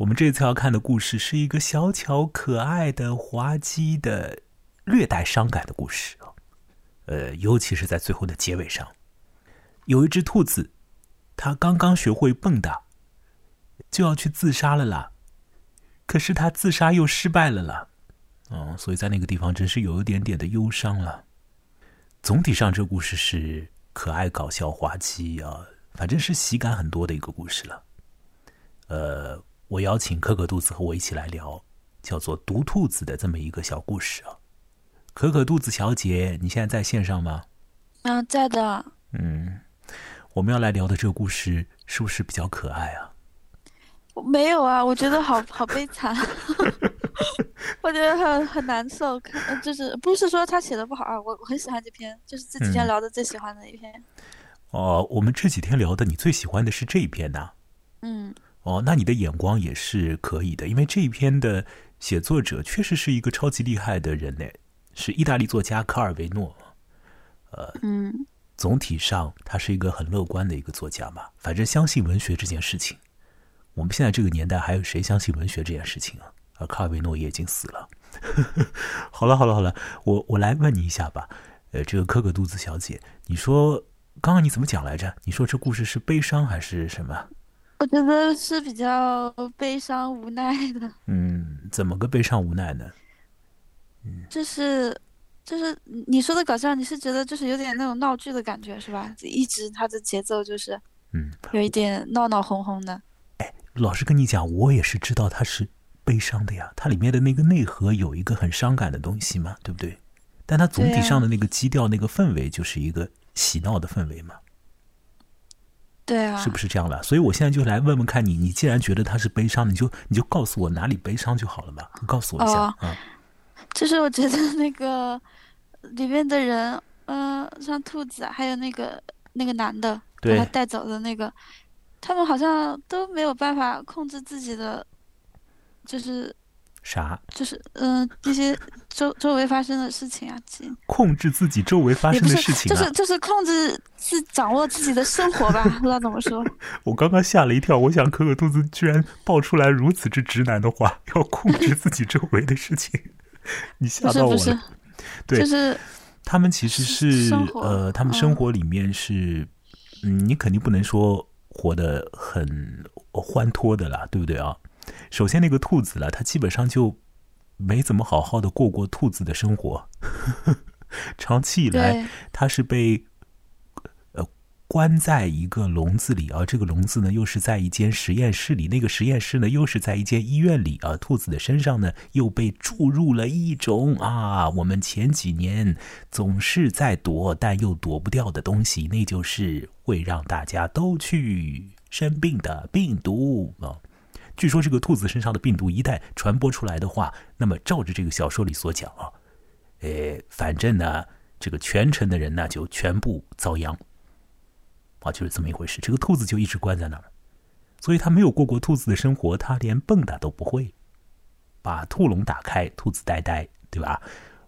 我们这次要看的故事是一个小巧可爱的、滑稽的、略带伤感的故事呃，尤其是在最后的结尾上，有一只兔子，它刚刚学会蹦跶，就要去自杀了啦。可是它自杀又失败了啦。哦，所以在那个地方真是有一点点的忧伤了。总体上，这故事是可爱、搞笑、滑稽啊，反正是喜感很多的一个故事了。呃。我邀请可可肚子和我一起来聊，叫做《毒兔子》的这么一个小故事啊。可可肚子小姐，你现在在线上吗？嗯，在的。嗯，我们要来聊的这个故事是不是比较可爱啊？没有啊，我觉得好 好悲惨，我觉得很很难受。看，就是不是说他写的不好啊，我我很喜欢这篇，就是这几天聊的最喜欢的一篇。哦，我们这几天聊的，你最喜欢的是这一篇呐？嗯。哦，那你的眼光也是可以的，因为这一篇的写作者确实是一个超级厉害的人呢，是意大利作家卡尔维诺。呃，嗯，总体上他是一个很乐观的一个作家嘛。反正相信文学这件事情，我们现在这个年代还有谁相信文学这件事情啊？而卡尔维诺也已经死了。好了好了好了，我我来问你一下吧，呃，这个可可肚子小姐，你说刚刚你怎么讲来着？你说这故事是悲伤还是什么？我觉得是比较悲伤无奈的。嗯，怎么个悲伤无奈呢？嗯，就是，就是你说的搞笑，你是觉得就是有点那种闹剧的感觉是吧？一直它的节奏就是，嗯，有一点闹闹哄哄的。哎，老实跟你讲，我也是知道它是悲伤的呀。它里面的那个内核有一个很伤感的东西嘛，对不对？但它总体上的那个基调、那个氛围就是一个喜闹的氛围嘛。对啊，是不是这样的？所以我现在就来问问看你，你既然觉得他是悲伤，你就你就告诉我哪里悲伤就好了嘛，告诉我一下啊。就是我觉得那个里面的人，嗯，像兔子，还有那个那个男的把他带走的那个，他们好像都没有办法控制自己的，就是。啥？就是嗯，这些周周围发生的事情啊，控制自己周围发生的事情，就是就是控制自掌握自己的生活吧，不知道怎么说。我刚刚吓了一跳，我想可可肚子居然爆出来如此之直男的话，要控制自己周围的事情，你吓到我了。对，就是他们其实是呃，他们生活里面是，嗯，你肯定不能说活得很欢脱的啦，对不对啊？首先，那个兔子了，它基本上就没怎么好好的过过兔子的生活。长期以来，它是被呃关在一个笼子里啊。这个笼子呢，又是在一间实验室里；那个实验室呢，又是在一间医院里啊。兔子的身上呢，又被注入了一种啊，我们前几年总是在躲但又躲不掉的东西，那就是会让大家都去生病的病毒啊。据说这个兔子身上的病毒一旦传播出来的话，那么照着这个小说里所讲啊，呃，反正呢，这个全城的人呢就全部遭殃，啊，就是这么一回事。这个兔子就一直关在那儿，所以他没有过过兔子的生活，他连蹦跶都不会。把兔笼打开，兔子呆呆，对吧？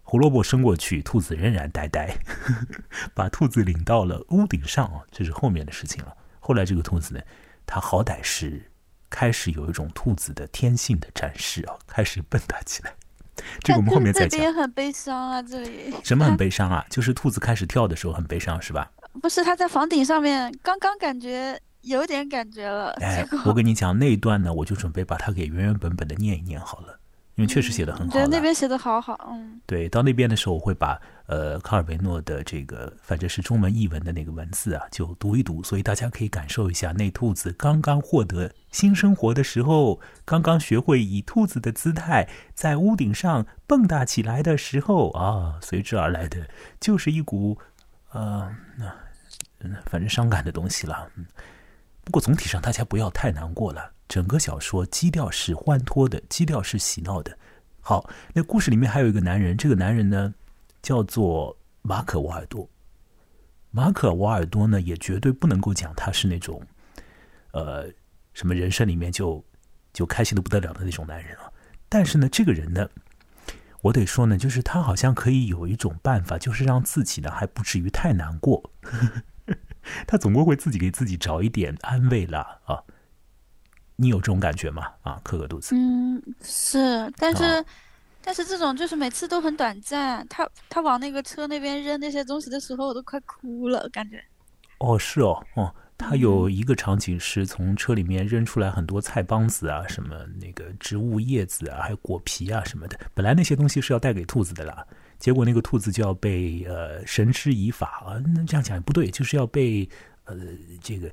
胡萝卜伸过去，兔子仍然呆呆。把兔子领到了屋顶上啊，这是后面的事情了。后来这个兔子呢，它好歹是。开始有一种兔子的天性的展示啊，开始蹦跶起来。这个我们后面再讲。这边很悲伤啊，这里。什么很悲伤啊？就是兔子开始跳的时候很悲伤，是吧？不是，它在房顶上面，刚刚感觉有点感觉了。哎，我跟你讲那一段呢，我就准备把它给原原本本的念一念好了。因为确实写的很好，对那边写的好好，嗯，对，到那边的时候我会把呃卡尔维诺的这个反正是中文译文的那个文字啊，就读一读，所以大家可以感受一下那兔子刚刚获得新生活的时候，刚刚学会以兔子的姿态在屋顶上蹦跶起来的时候啊，随之而来的就是一股呃，那反正伤感的东西了。不过总体上大家不要太难过了。整个小说基调是欢脱的，基调是喜闹的。好，那故事里面还有一个男人，这个男人呢叫做马可·瓦尔多。马可·瓦尔多呢也绝对不能够讲他是那种，呃，什么人生里面就就开心的不得了的那种男人啊。但是呢，这个人呢，我得说呢，就是他好像可以有一种办法，就是让自己呢还不至于太难过。他总归会自己给自己找一点安慰啦啊。你有这种感觉吗？啊，磕个肚子。嗯，是，但是但是这种就是每次都很短暂。他他往那个车那边扔那些东西的时候，我都快哭了，感觉。哦，是哦，哦。他有一个场景是从车里面扔出来很多菜帮子啊，什么那个植物叶子啊，还有果皮啊什么的。本来那些东西是要带给兔子的啦，结果那个兔子就要被呃绳之以法啊。那这样讲也不对，就是要被呃这个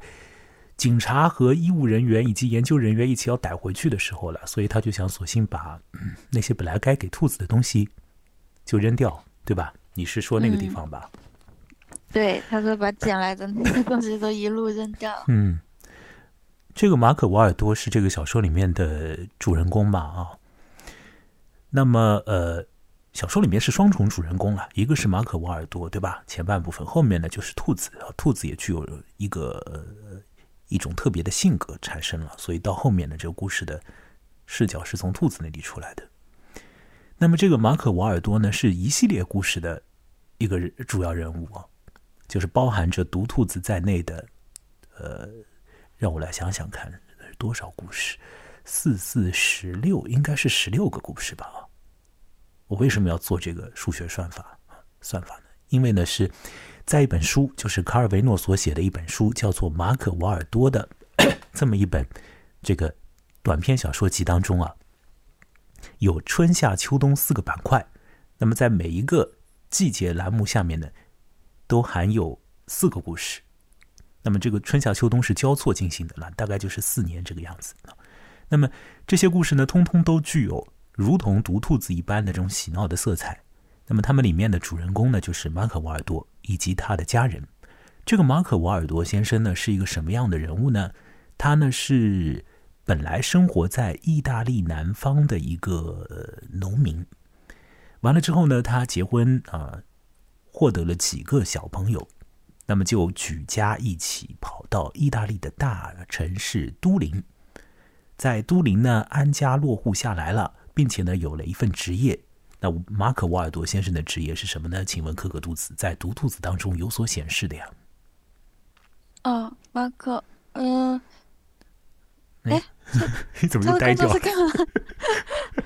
警察和医务人员以及研究人员一起要逮回去的时候了。所以他就想索性把那些本来该给兔子的东西就扔掉，对吧？你是说那个地方吧？对，他说把捡来的那些东西都一路扔掉。嗯，这个马可·瓦尔多是这个小说里面的主人公吧？啊，那么呃，小说里面是双重主人公啊，一个是马可·瓦尔多，对吧？前半部分，后面呢就是兔子，兔子也具有一个一种特别的性格产生了，所以到后面呢，这个故事的视角是从兔子那里出来的。那么这个马可·瓦尔多呢，是一系列故事的一个主要人物啊。就是包含着毒兔子在内的，呃，让我来想想看，多少故事？四四十六，应该是十六个故事吧？我为什么要做这个数学算法算法呢？因为呢是在一本书，就是卡尔维诺所写的一本书，叫做《马可·瓦尔多》的 这么一本这个短篇小说集当中啊，有春夏秋冬四个板块。那么在每一个季节栏目下面呢？都含有四个故事，那么这个春夏秋冬是交错进行的了，大概就是四年这个样子。那么这些故事呢，通通都具有如同毒兔子一般的这种喜闹的色彩。那么他们里面的主人公呢，就是马可·瓦尔多以及他的家人。这个马可·瓦尔多先生呢，是一个什么样的人物呢？他呢是本来生活在意大利南方的一个农民，完了之后呢，他结婚啊。获得了几个小朋友，那么就举家一起跑到意大利的大城市都灵，在都灵呢安家落户下来了，并且呢有了一份职业。那马可·瓦尔多先生的职业是什么呢？请问可可肚子在毒兔子当中有所显示的呀？哦，马可，嗯，哎，你怎么又呆掉？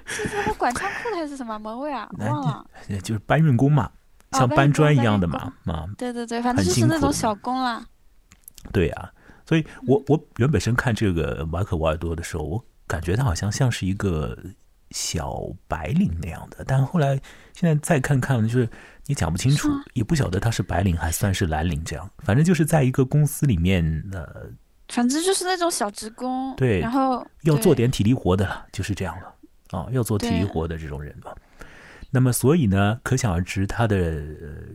是什么管仓库的还是什么门卫啊？忘了，就是搬运工嘛。像搬砖一样的嘛，啊，对对对，反正就是那种小工啦。对呀，所以我我原本身看这个马可·瓦尔多的时候，我感觉他好像像是一个小白领那样的，但后来现在再看看，就是你讲不清楚，也不晓得他是白领还算是蓝领这样，反正就是在一个公司里面，呃，反正就是那种小职工，对，然后要做点体力活的了，就是这样了，啊，要做体力活的这种人吧。那么，所以呢，可想而知，他的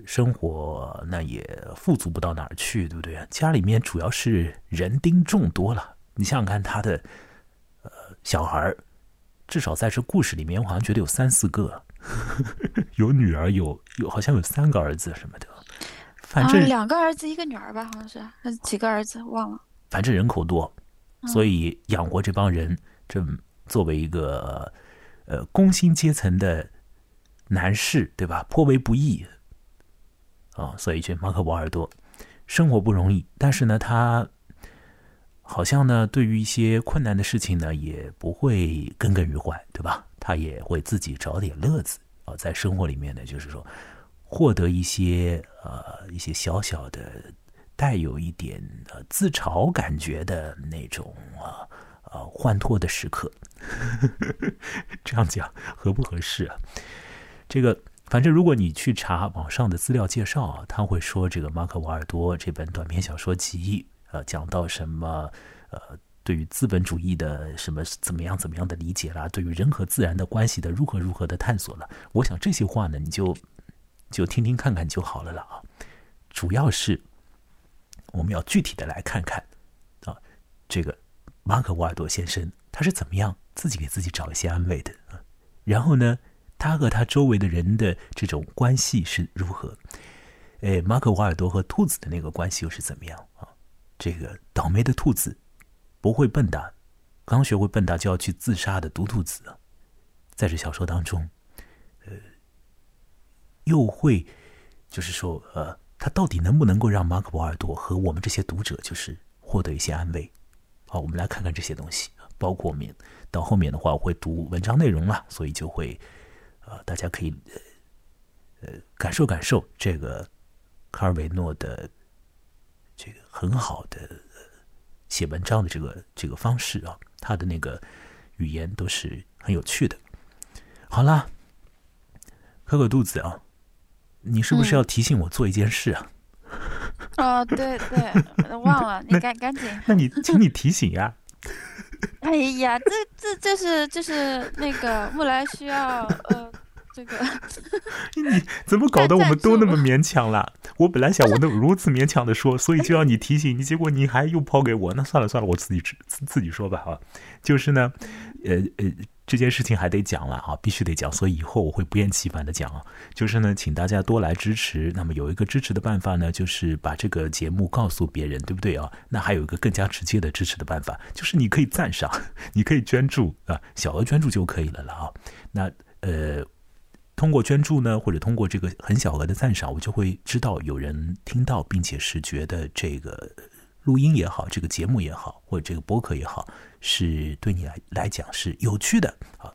生活那也富足不到哪儿去，对不对？家里面主要是人丁众多了。你想想看，他的呃小孩至少在这故事里面，我好像觉得有三四个，有女儿，有有好像有三个儿子什么的。反正两个儿子一个女儿吧，好像是还是几个儿子忘了。反正人口多，所以养活这帮人，这作为一个呃工薪阶层的。男士对吧？颇为不易啊，所以这马可·波尔多生活不容易。但是呢，他好像呢，对于一些困难的事情呢，也不会耿耿于怀，对吧？他也会自己找点乐子啊，在生活里面呢，就是说获得一些呃一些小小的带有一点呃自嘲感觉的那种啊啊欢脱的时刻。这样讲合不合适啊？这个反正如果你去查网上的资料介绍啊，他会说这个马可·瓦尔多这本短篇小说集，呃，讲到什么呃，对于资本主义的什么怎么样怎么样的理解啦，对于人和自然的关系的如何如何的探索了。我想这些话呢，你就就听听看看就好了了啊。主要是我们要具体的来看看啊，这个马可·瓦尔多先生他是怎么样自己给自己找一些安慰的啊，然后呢？他和他周围的人的这种关系是如何？诶，马可·瓦尔多和兔子的那个关系又是怎么样啊？这个倒霉的兔子，不会笨的，刚学会笨的就要去自杀的毒兔子，在这小说当中，呃，又会就是说，呃，他到底能不能够让马可·波尔多和我们这些读者就是获得一些安慰？好，我们来看看这些东西。包括面到后面的话，我会读文章内容了，所以就会呃，大家可以呃感受感受这个卡尔维诺的这个很好的写文章的这个这个方式啊，他的那个语言都是很有趣的。好啦，喝个肚子啊，你是不是要提醒我做一件事啊？哦，对对，忘了，你赶赶紧。那你，请你提醒呀。哎呀，这这这是就是那个木兰需要呃这个。你怎么搞得我们都那么勉强了？我本来想我能如此勉强的说，所以就要你提醒你，结果你还又抛给我。那算了算了，我自己自自己说吧啊。就是呢，呃呃。这件事情还得讲了啊，必须得讲，所以以后我会不厌其烦的讲啊。就是呢，请大家多来支持。那么有一个支持的办法呢，就是把这个节目告诉别人，对不对啊？那还有一个更加直接的支持的办法，就是你可以赞赏，你可以捐助啊，小额捐助就可以了了啊。那呃，通过捐助呢，或者通过这个很小额的赞赏，我就会知道有人听到，并且是觉得这个。录音也好，这个节目也好，或者这个播客也好，是对你来来讲是有趣的啊。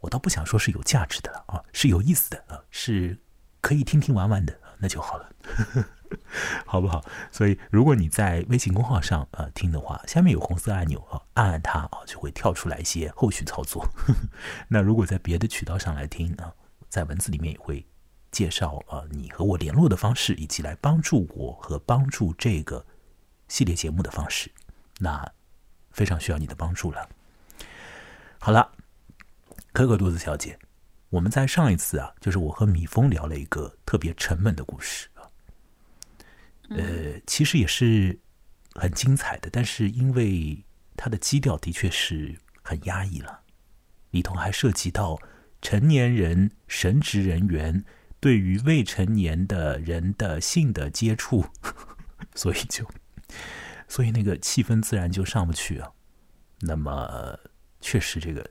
我倒不想说是有价值的了啊，是有意思的啊，是可以听听玩玩的，那就好了，好不好？所以，如果你在微信公号上啊听的话，下面有红色按钮啊，按按它啊，就会跳出来一些后续操作。那如果在别的渠道上来听啊，在文字里面也会介绍啊，你和我联络的方式，以及来帮助我和帮助这个。系列节目的方式，那非常需要你的帮助了。好了，可可肚子小姐，我们在上一次啊，就是我和米峰聊了一个特别沉闷的故事啊，呃，其实也是很精彩的，但是因为它的基调的确是很压抑了，里头还涉及到成年人神职人员对于未成年的人的性的接触，所以就。所以那个气氛自然就上不去啊。那么确实这个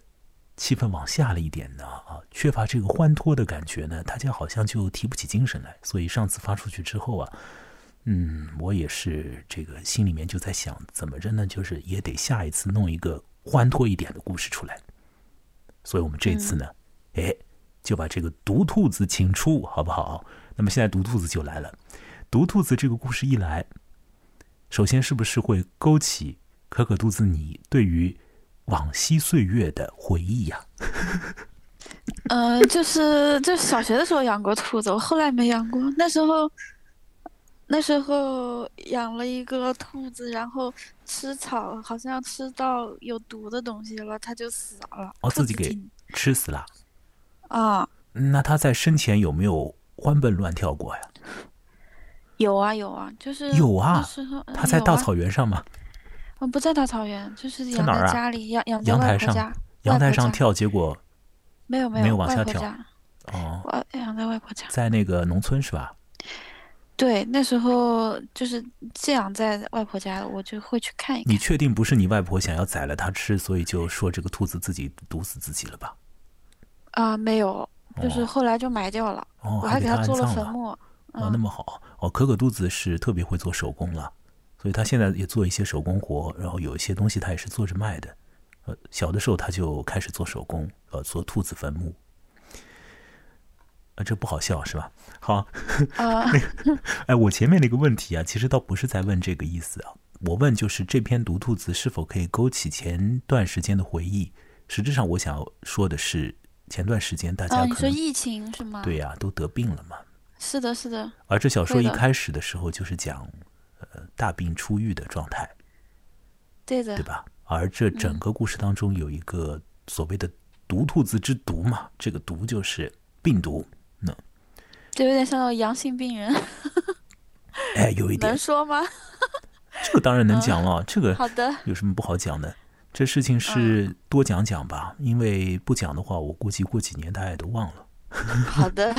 气氛往下了一点呢啊，缺乏这个欢脱的感觉呢，大家好像就提不起精神来。所以上次发出去之后啊，嗯，我也是这个心里面就在想，怎么着呢？就是也得下一次弄一个欢脱一点的故事出来。所以我们这次呢，哎，就把这个毒兔子请出，好不好？那么现在毒兔子就来了。毒兔子这个故事一来。首先，是不是会勾起可可肚子你对于往昔岁月的回忆呀？呃，就是就小学的时候养过兔子，我后来没养过。那时候，那时候养了一个兔子，然后吃草，好像吃到有毒的东西了，它就死了。哦，自己给吃死了。啊。那他在生前有没有欢蹦乱跳过呀？有啊有啊，就是有啊。他在大草原上吗？嗯，不在大草原，就是养在家里，养养阳台上，阳台上跳，结果没有没有往下跳。哦，我养在外婆家，在那个农村是吧？对，那时候就是寄养在外婆家，我就会去看一看。你确定不是你外婆想要宰了它吃，所以就说这个兔子自己毒死自己了吧？啊，没有，就是后来就埋掉了，哦我还给他做了坟墓。哦，那么好哦，可可肚子是特别会做手工了，所以他现在也做一些手工活，然后有一些东西他也是做着卖的。呃，小的时候他就开始做手工，呃，做兔子坟墓。啊，这不好笑是吧？好，啊，哎，我前面那个问题啊，其实倒不是在问这个意思啊，我问就是这篇毒兔子是否可以勾起前段时间的回忆？实质上我想说的是，前段时间大家你说疫情是吗？对呀，都得病了嘛。是的，是的。而这小说一开始的时候就是讲，呃，大病初愈的状态。对的，对吧？而这整个故事当中有一个所谓的“毒兔子之毒”嘛，这个“毒”就是病毒。那，这有点像阳性病人。哎，有一点能说吗？这个当然能讲了。这个好的，有什么不好讲的？这事情是多讲讲吧，因为不讲的话，我估计过几年大家也都忘了。好的。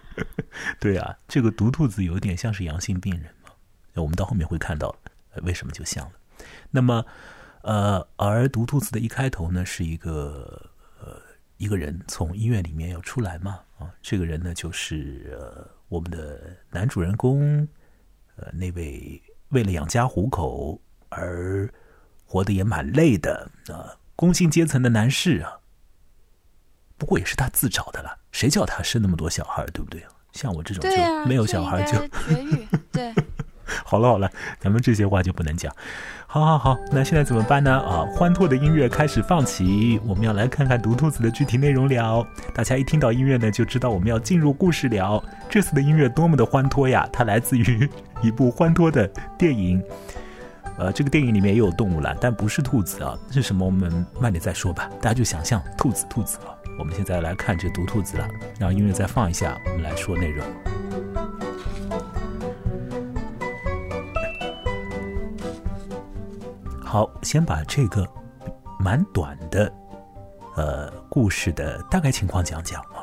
对啊，这个毒兔子有点像是阳性病人嘛，我们到后面会看到为什么就像了。那么，呃，而毒兔子的一开头呢，是一个呃一个人从医院里面要出来嘛，啊，这个人呢就是呃我们的男主人公，呃那位为了养家糊口而活得也蛮累的啊，工薪阶层的男士啊。不过也是他自找的了，谁叫他生那么多小孩，对不对？像我这种就没有小孩就绝育，对。好了好了，咱们这些话就不能讲。好好好，那现在怎么办呢？啊，欢脱的音乐开始放起，我们要来看看毒兔子的具体内容了。大家一听到音乐呢，就知道我们要进入故事了。这次的音乐多么的欢脱呀！它来自于一部欢脱的电影。呃，这个电影里面也有动物了，但不是兔子啊，是什么？我们慢点再说吧。大家就想象兔子，兔子啊。我们现在来看这毒兔子了，让音乐再放一下，我们来说内容。好，先把这个蛮短的呃故事的大概情况讲讲啊。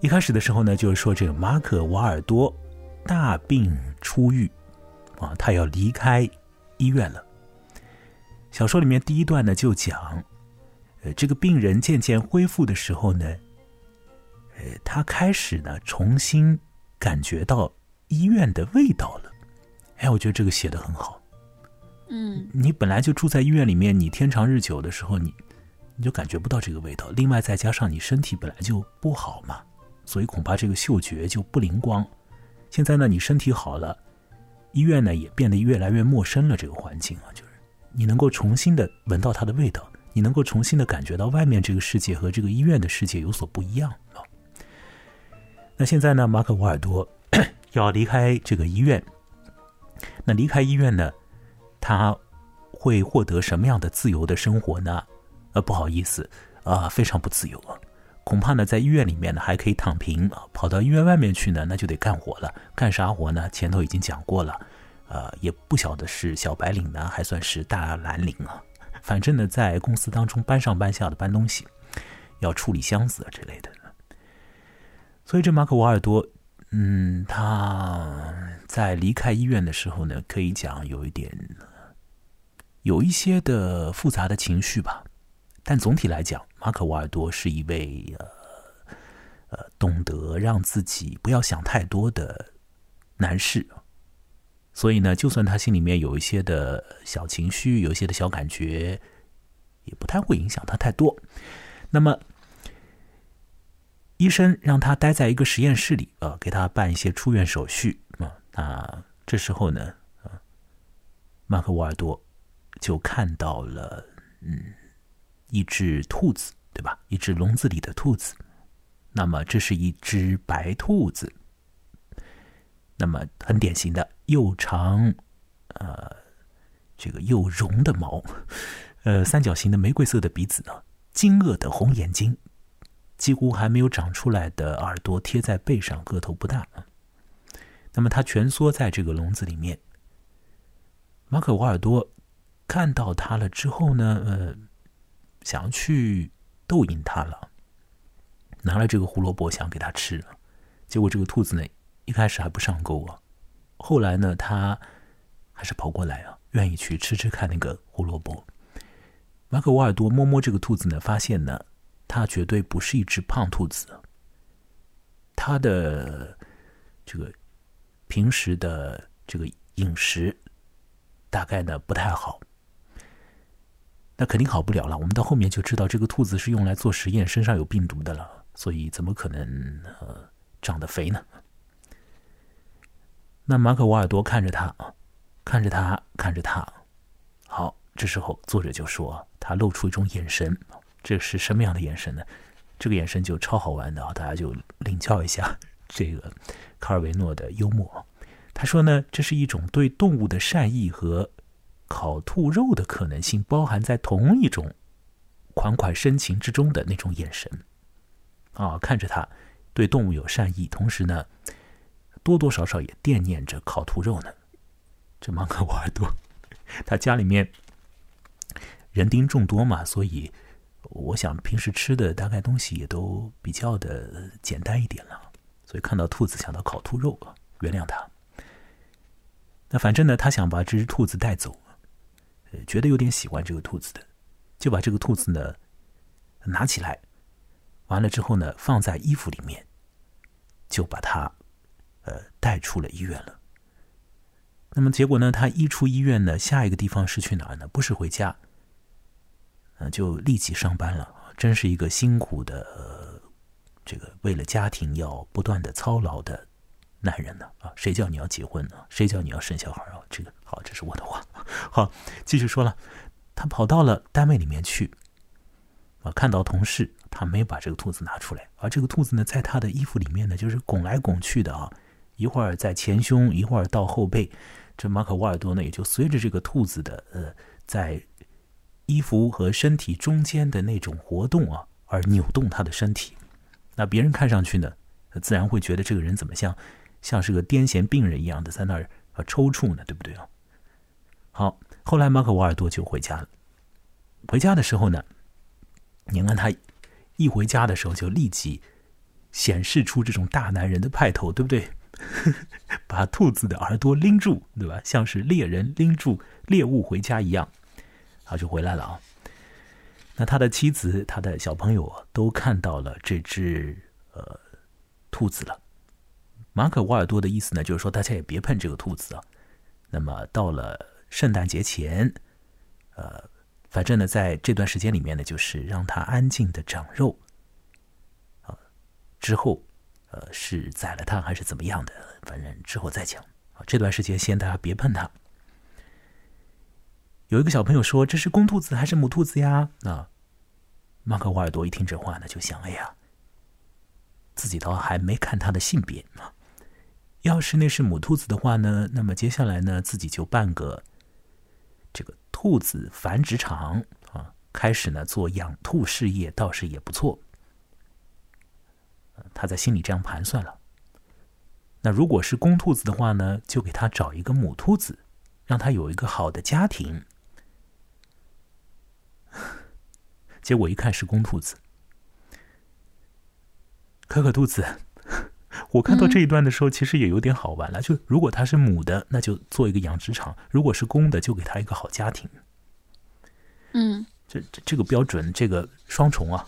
一开始的时候呢，就是说这个马可瓦尔多大病初愈啊，他要离开医院了。小说里面第一段呢就讲，呃，这个病人渐渐恢复的时候呢，呃，他开始呢重新感觉到医院的味道了。哎，我觉得这个写的很好。嗯，你本来就住在医院里面，你天长日久的时候，你你就感觉不到这个味道。另外再加上你身体本来就不好嘛，所以恐怕这个嗅觉就不灵光。现在呢，你身体好了，医院呢也变得越来越陌生了。这个环境啊，就是你能够重新的闻到它的味道，你能够重新的感觉到外面这个世界和这个医院的世界有所不一样啊。那现在呢，马可·瓦尔多 要离开这个医院，那离开医院呢？他会获得什么样的自由的生活呢？呃，不好意思，啊，非常不自由啊。恐怕呢，在医院里面呢还可以躺平，跑到医院外面去呢，那就得干活了。干啥活呢？前头已经讲过了，呃，也不晓得是小白领呢，还算是大蓝领啊。反正呢，在公司当中搬上搬下的搬东西，要处理箱子啊之类的。所以这马可瓦尔多，嗯，他在离开医院的时候呢，可以讲有一点。有一些的复杂的情绪吧，但总体来讲，马可·瓦尔多是一位呃呃懂得让自己不要想太多的男士，所以呢，就算他心里面有一些的小情绪，有一些的小感觉，也不太会影响他太多。那么，医生让他待在一个实验室里啊，给他办一些出院手续啊。那这时候呢，啊，马可·瓦尔多。就看到了，嗯，一只兔子，对吧？一只笼子里的兔子。那么这是一只白兔子。那么很典型的又长，呃，这个又绒的毛，呃，三角形的玫瑰色的鼻子呢，惊愕的红眼睛，几乎还没有长出来的耳朵贴在背上，个头不大。那么它蜷缩在这个笼子里面。马可·瓦尔多。看到它了之后呢，呃，想要去逗引它了，拿了这个胡萝卜想给它吃，结果这个兔子呢一开始还不上钩啊，后来呢它还是跑过来啊，愿意去吃吃看那个胡萝卜。马可·瓦尔多摸摸这个兔子呢，发现呢它绝对不是一只胖兔子，它的这个平时的这个饮食大概呢不太好。那肯定好不了了。我们到后面就知道，这个兔子是用来做实验，身上有病毒的了，所以怎么可能呃长得肥呢？那马可·瓦尔多看着他啊，看着他，看着他。好，这时候作者就说，他露出一种眼神，这是什么样的眼神呢？这个眼神就超好玩的啊！大家就领教一下这个卡尔维诺的幽默。他说呢，这是一种对动物的善意和。烤兔肉的可能性包含在同一种款款深情之中的那种眼神，啊，看着他对动物有善意，同时呢，多多少少也惦念着烤兔肉呢。这芒克瓦尔多，他家里面人丁众多嘛，所以我想平时吃的大概东西也都比较的简单一点了，所以看到兔子想到烤兔肉，原谅他。那反正呢，他想把这只兔子带走。觉得有点喜欢这个兔子的，就把这个兔子呢拿起来，完了之后呢放在衣服里面，就把它呃带出了医院了。那么结果呢？他一出医院呢，下一个地方是去哪儿呢？不是回家，嗯，就立即上班了。真是一个辛苦的，这个为了家庭要不断的操劳的男人呢啊！谁叫你要结婚呢？谁叫你要生小孩啊？这个好，这是我的话。好，继续说了，他跑到了单位里面去啊，看到同事，他没把这个兔子拿出来，而这个兔子呢，在他的衣服里面呢，就是拱来拱去的啊，一会儿在前胸，一会儿到后背。这马可·瓦尔多呢，也就随着这个兔子的呃，在衣服和身体中间的那种活动啊，而扭动他的身体。那别人看上去呢，自然会觉得这个人怎么像像是个癫痫病人一样的在那儿啊抽搐呢，对不对啊？好，后来马可·瓦尔多就回家了。回家的时候呢，你看他一回家的时候就立即显示出这种大男人的派头，对不对？把兔子的耳朵拎住，对吧？像是猎人拎住猎物回家一样，他就回来了啊。那他的妻子、他的小朋友都看到了这只呃兔子了。马可·瓦尔多的意思呢，就是说大家也别碰这个兔子啊。那么到了圣诞节前，呃，反正呢，在这段时间里面呢，就是让它安静的长肉啊，之后。呃，是宰了它还是怎么样的？反正之后再讲。这段时间先大家别碰它。有一个小朋友说：“这是公兔子还是母兔子呀？”啊，马克·瓦尔多一听这话呢，就想：“哎呀，自己倒还没看它的性别啊。要是那是母兔子的话呢，那么接下来呢，自己就办个这个兔子繁殖场啊，开始呢做养兔事业，倒是也不错。”他在心里这样盘算了。那如果是公兔子的话呢，就给他找一个母兔子，让他有一个好的家庭。结果一看是公兔子，可可兔子。我看到这一段的时候，其实也有点好玩了。就如果它是母的，那就做一个养殖场；如果是公的，就给他一个好家庭。嗯。这这这个标准，这个双重啊！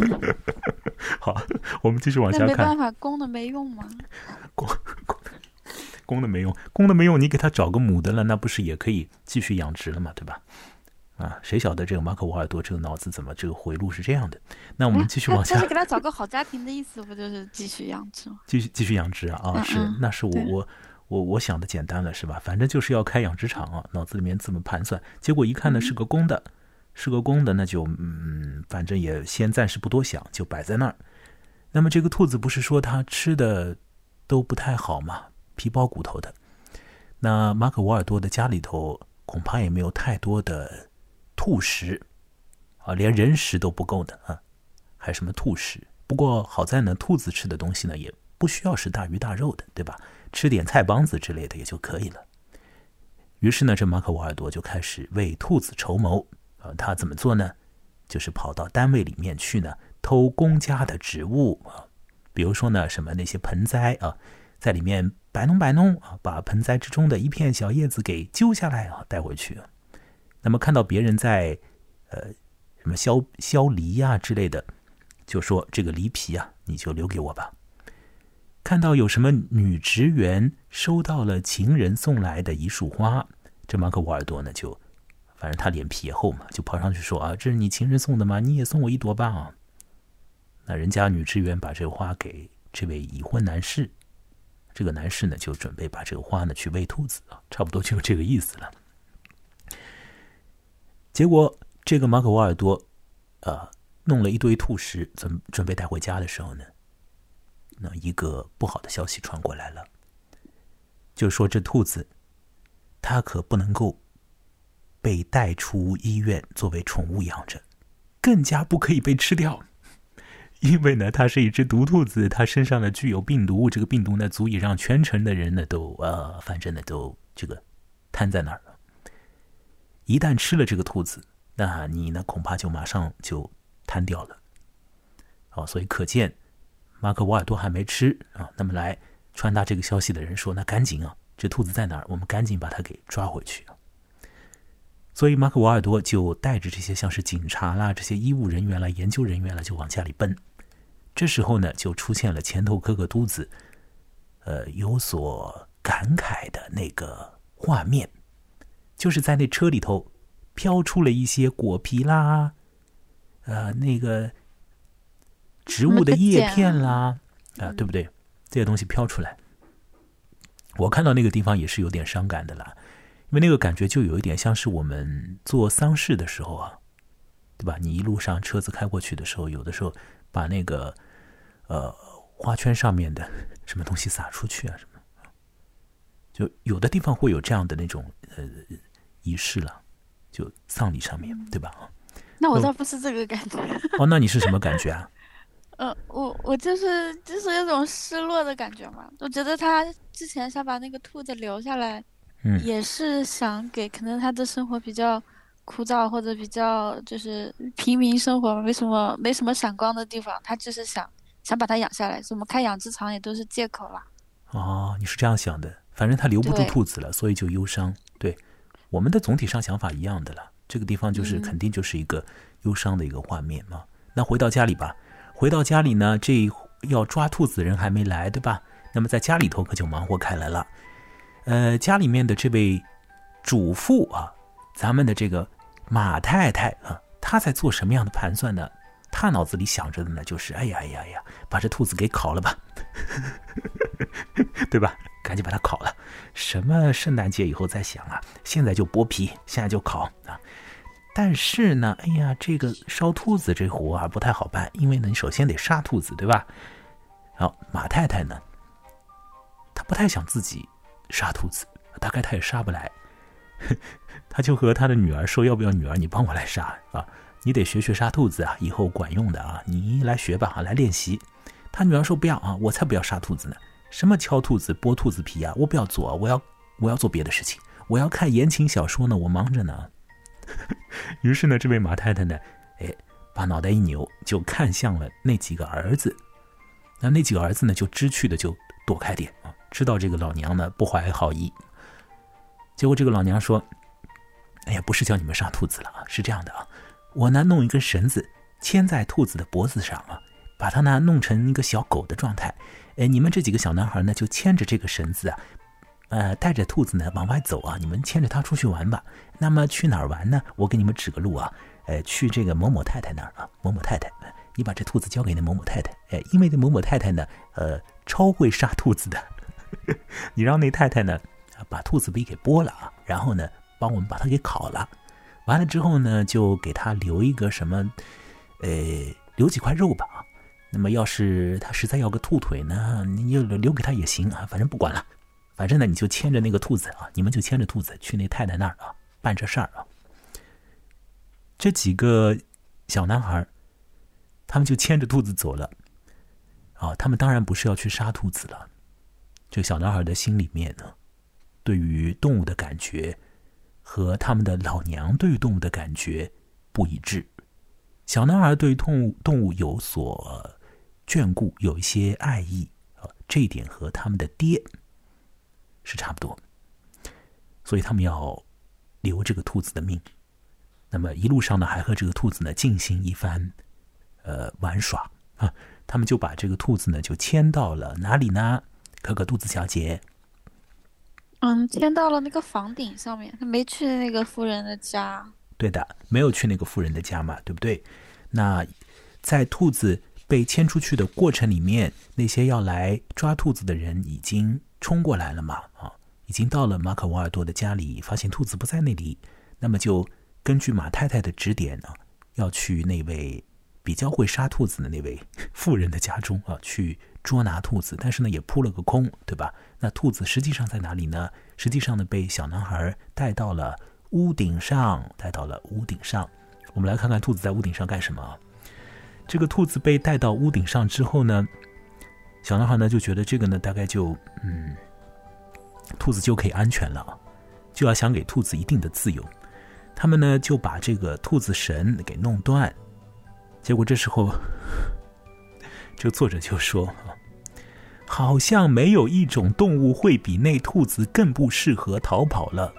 好，我们继续往下看。没办法，公的没用吗？公公公的没用，公的没用，你给他找个母的了，那不是也可以继续养殖了嘛？对吧？啊，谁晓得这个马可·瓦尔多这个脑子怎么这个回路是这样的？那我们继续往下。但是给他找个好家庭的意思，不就是继续养殖吗？继续继续养殖啊！啊，是，那是我我。我我想的简单了是吧？反正就是要开养殖场啊，脑子里面这么盘算。结果一看呢是个公的，是个公的，那就嗯，反正也先暂时不多想，就摆在那儿。那么这个兔子不是说它吃的都不太好嘛，皮包骨头的。那马可·瓦尔多的家里头恐怕也没有太多的兔食啊，连人食都不够的啊，还什么兔食？不过好在呢，兔子吃的东西呢也不需要是大鱼大肉的，对吧？吃点菜帮子之类的也就可以了。于是呢，这马可·瓦尔多就开始为兔子筹谋。啊，他怎么做呢？就是跑到单位里面去呢，偷公家的植物啊。比如说呢，什么那些盆栽啊，在里面摆弄摆弄啊，把盆栽之中的一片小叶子给揪下来啊，带回去。那么看到别人在呃什么削削梨呀之类的，就说这个梨皮啊，你就留给我吧。看到有什么女职员收到了情人送来的一束花，这马可·沃尔多呢就，反正他脸皮也厚嘛，就跑上去说啊，这是你情人送的吗？你也送我一朵吧啊。那人家女职员把这个花给这位已婚男士，这个男士呢就准备把这个花呢去喂兔子啊，差不多就是这个意思了。结果这个马可·瓦尔多，啊，弄了一堆兔食，准准备带回家的时候呢。那一个不好的消息传过来了，就说这兔子，它可不能够被带出医院作为宠物养着，更加不可以被吃掉，因为呢，它是一只毒兔子，它身上呢具有病毒，这个病毒呢足以让全城的人呢都呃，反正呢都这个瘫在那儿。一旦吃了这个兔子，那你呢恐怕就马上就瘫掉了。好，所以可见。马可·瓦尔多还没吃啊，那么来传达这个消息的人说：“那赶紧啊，这兔子在哪儿？我们赶紧把它给抓回去。”所以马可·瓦尔多就带着这些像是警察啦、这些医务人员啦、研究人员啦，就往家里奔。这时候呢，就出现了前头哥哥秃子，呃，有所感慨的那个画面，就是在那车里头飘出了一些果皮啦，呃，那个植物的叶片啦，啊，对不对？这些东西飘出来，我看到那个地方也是有点伤感的啦，因为那个感觉就有一点像是我们做丧事的时候啊，对吧？你一路上车子开过去的时候，有的时候把那个呃花圈上面的什么东西撒出去啊，什么，就有的地方会有这样的那种呃仪式了，就丧礼上面对吧？那我倒不是这个感觉。哦，那你是什么感觉啊？呃，我我就是就是有种失落的感觉嘛。我觉得他之前想把那个兔子留下来，嗯，也是想给可能他的生活比较枯燥或者比较就是平民生活，没什么没什么闪光的地方，他就是想想把它养下来。怎么开养殖场也都是借口啦。哦，你是这样想的，反正他留不住兔子了，所以就忧伤。对，我们的总体上想法一样的了。这个地方就是肯定就是一个忧伤的一个画面嘛。那回到家里吧。回到家里呢，这要抓兔子的人还没来，对吧？那么在家里头可就忙活开来了。呃，家里面的这位主妇啊，咱们的这个马太太啊，她在做什么样的盘算呢？她脑子里想着的呢，就是哎呀哎呀哎呀，把这兔子给烤了吧，对吧？赶紧把它烤了。什么圣诞节以后再想啊，现在就剥皮，现在就烤啊。但是呢，哎呀，这个烧兔子这活啊不太好办，因为呢，你首先得杀兔子，对吧？好马太太呢，她不太想自己杀兔子，大概她也杀不来，她就和她的女儿说：“要不要女儿你帮我来杀啊？你得学学杀兔子啊，以后管用的啊，你来学吧，啊，来练习。”她女儿说：“不要啊，我才不要杀兔子呢！什么敲兔子、剥兔子皮啊，我不要做，我要我要做别的事情，我要看言情小说呢，我忙着呢。”于是呢，这位马太太呢，哎，把脑袋一扭，就看向了那几个儿子。那那几个儿子呢，就知趣的就躲开点啊，知道这个老娘呢不怀好意。结果这个老娘说：“哎呀，不是叫你们杀兔子了啊，是这样的啊，我呢弄一根绳子牵在兔子的脖子上啊，把它呢弄成一个小狗的状态。哎，你们这几个小男孩呢，就牵着这个绳子啊。”呃，带着兔子呢往外走啊！你们牵着它出去玩吧。那么去哪儿玩呢？我给你们指个路啊。呃，去这个某某太太那儿啊。某某太太，你把这兔子交给那某某太太。哎，因为那某某太太呢，呃，超会杀兔子的。你让那太太呢，把兔子皮给剥了啊，然后呢，帮我们把它给烤了。完了之后呢，就给他留一个什么，呃，留几块肉吧啊。那么要是他实在要个兔腿呢，你就留给他也行啊，反正不管了。反正呢，你就牵着那个兔子啊，你们就牵着兔子去那太太那儿啊，办这事儿啊。这几个小男孩他们就牵着兔子走了。啊，他们当然不是要去杀兔子了。这小男孩的心里面呢，对于动物的感觉和他们的老娘对于动物的感觉不一致。小男孩对动物动物有所眷顾，有一些爱意啊，这一点和他们的爹。是差不多，所以他们要留这个兔子的命。那么一路上呢，还和这个兔子呢进行一番呃玩耍啊。他们就把这个兔子呢就牵到了哪里呢？可可兔子小姐，嗯，牵到了那个房顶上面。他没去那个夫人的家。对的，没有去那个夫人的家嘛，对不对？那在兔子被牵出去的过程里面，那些要来抓兔子的人已经。冲过来了嘛？啊，已经到了马可·瓦尔多的家里，发现兔子不在那里，那么就根据马太太的指点呢，要去那位比较会杀兔子的那位 妇人的家中啊，去捉拿兔子。但是呢，也扑了个空，对吧？那兔子实际上在哪里呢？实际上呢，被小男孩带到了屋顶上，带到了屋顶上。我们来看看兔子在屋顶上干什么。这个兔子被带到屋顶上之后呢？小男孩呢就觉得这个呢大概就嗯，兔子就可以安全了，就要想给兔子一定的自由。他们呢就把这个兔子绳给弄断，结果这时候，这个作者就说：“好像没有一种动物会比那兔子更不适合逃跑了。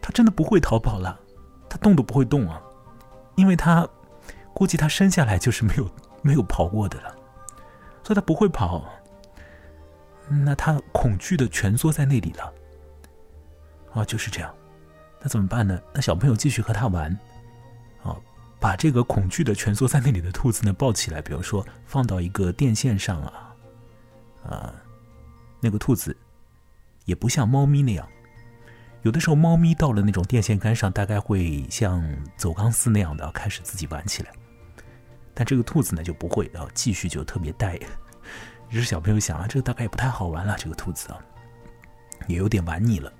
它真的不会逃跑了，它动都不会动啊，因为它估计它生下来就是没有没有跑过的了。”所以它不会跑，那他恐惧的蜷缩在那里了。啊，就是这样。那怎么办呢？那小朋友继续和他玩，啊，把这个恐惧的蜷缩在那里的兔子呢抱起来，比如说放到一个电线上啊，啊，那个兔子也不像猫咪那样，有的时候猫咪到了那种电线杆上，大概会像走钢丝那样的开始自己玩起来，但这个兔子呢就不会，啊，继续就特别呆。于是小朋友想啊，这个大概也不太好玩了，这个兔子啊，也有点玩腻了，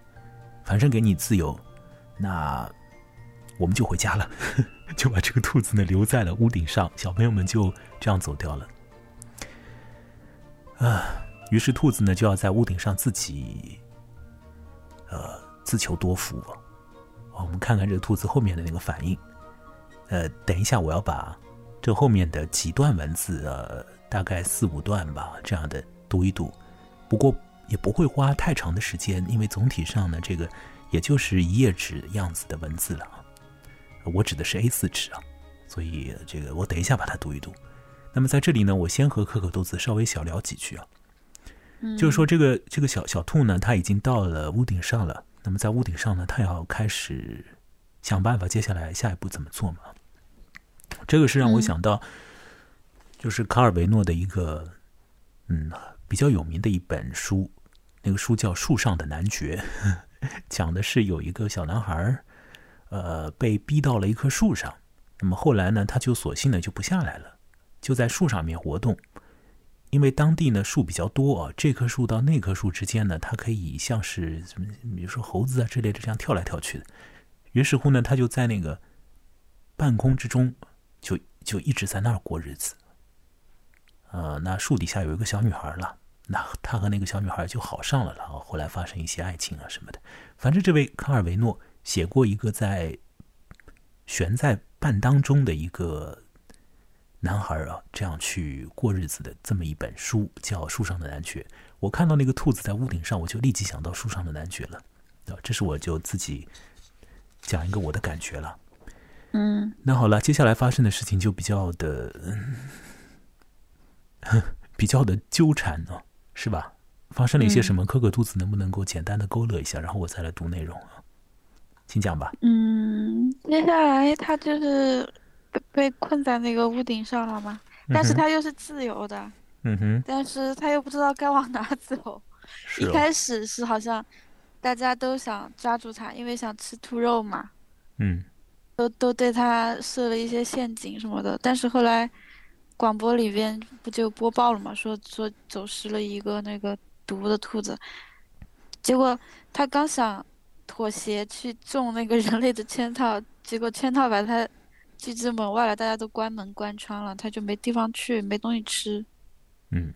反正给你自由。那我们就回家了，就把这个兔子呢留在了屋顶上，小朋友们就这样走掉了。啊，于是兔子呢就要在屋顶上自己，呃，自求多福。我们看看这个兔子后面的那个反应。呃，等一下我要把这后面的几段文字，呃，大概四五段吧，这样的读一读。不过也不会花太长的时间，因为总体上呢，这个。也就是一页纸样子的文字了啊，我指的是 A 四纸啊，所以这个我等一下把它读一读。那么在这里呢，我先和可可豆子稍微小聊几句啊，就是说这个这个小小兔呢，它已经到了屋顶上了。那么在屋顶上呢，它要开始想办法，接下来下一步怎么做嘛？这个是让我想到，就是卡尔维诺的一个嗯比较有名的一本书，那个书叫《树上的男爵》。讲的是有一个小男孩呃，被逼到了一棵树上。那么后来呢，他就索性呢就不下来了，就在树上面活动。因为当地呢树比较多啊，这棵树到那棵树之间呢，它可以像是什么，比如说猴子啊之类的这样跳来跳去的。于是乎呢，他就在那个半空之中，就一直在那儿过日子。呃，那树底下有一个小女孩了。那他和那个小女孩就好上了，然后后来发生一些爱情啊什么的。反正这位卡尔维诺写过一个在悬在半当中的一个男孩啊，这样去过日子的这么一本书，叫《树上的男爵》。我看到那个兔子在屋顶上，我就立即想到《树上的男爵》了。啊，这是我就自己讲一个我的感觉了。嗯，那好了，接下来发生的事情就比较的 比较的纠缠呢。是吧？发生了一些什么？可可兔子能不能够简单的勾勒一下，然后我再来读内容啊？请讲吧。嗯，接下来他就是被被困在那个屋顶上了嘛，但是他又是自由的。嗯哼。但是他又不知道该往哪走。一开始是好像大家都想抓住他，因为想吃兔肉嘛。嗯。都都对他设了一些陷阱什么的，但是后来。广播里边不就播报了嘛？说说走失了一个那个毒的兔子，结果他刚想妥协去中那个人类的圈套，结果圈套把他拒之门外了，大家都关门关窗了，他就没地方去，没东西吃。嗯，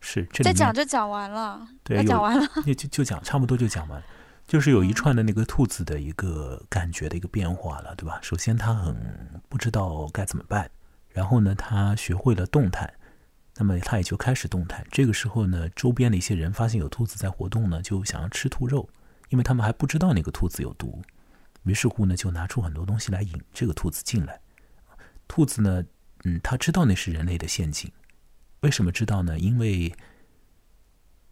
是。这再讲就讲完了。对，讲完了。就就讲差不多就讲完，就是有一串的那个兔子的一个感觉的一个变化了，对吧？首先他很不知道该怎么办。然后呢，他学会了动弹，那么他也就开始动弹。这个时候呢，周边的一些人发现有兔子在活动呢，就想要吃兔肉，因为他们还不知道那个兔子有毒。于是乎呢，就拿出很多东西来引这个兔子进来。兔子呢，嗯，他知道那是人类的陷阱。为什么知道呢？因为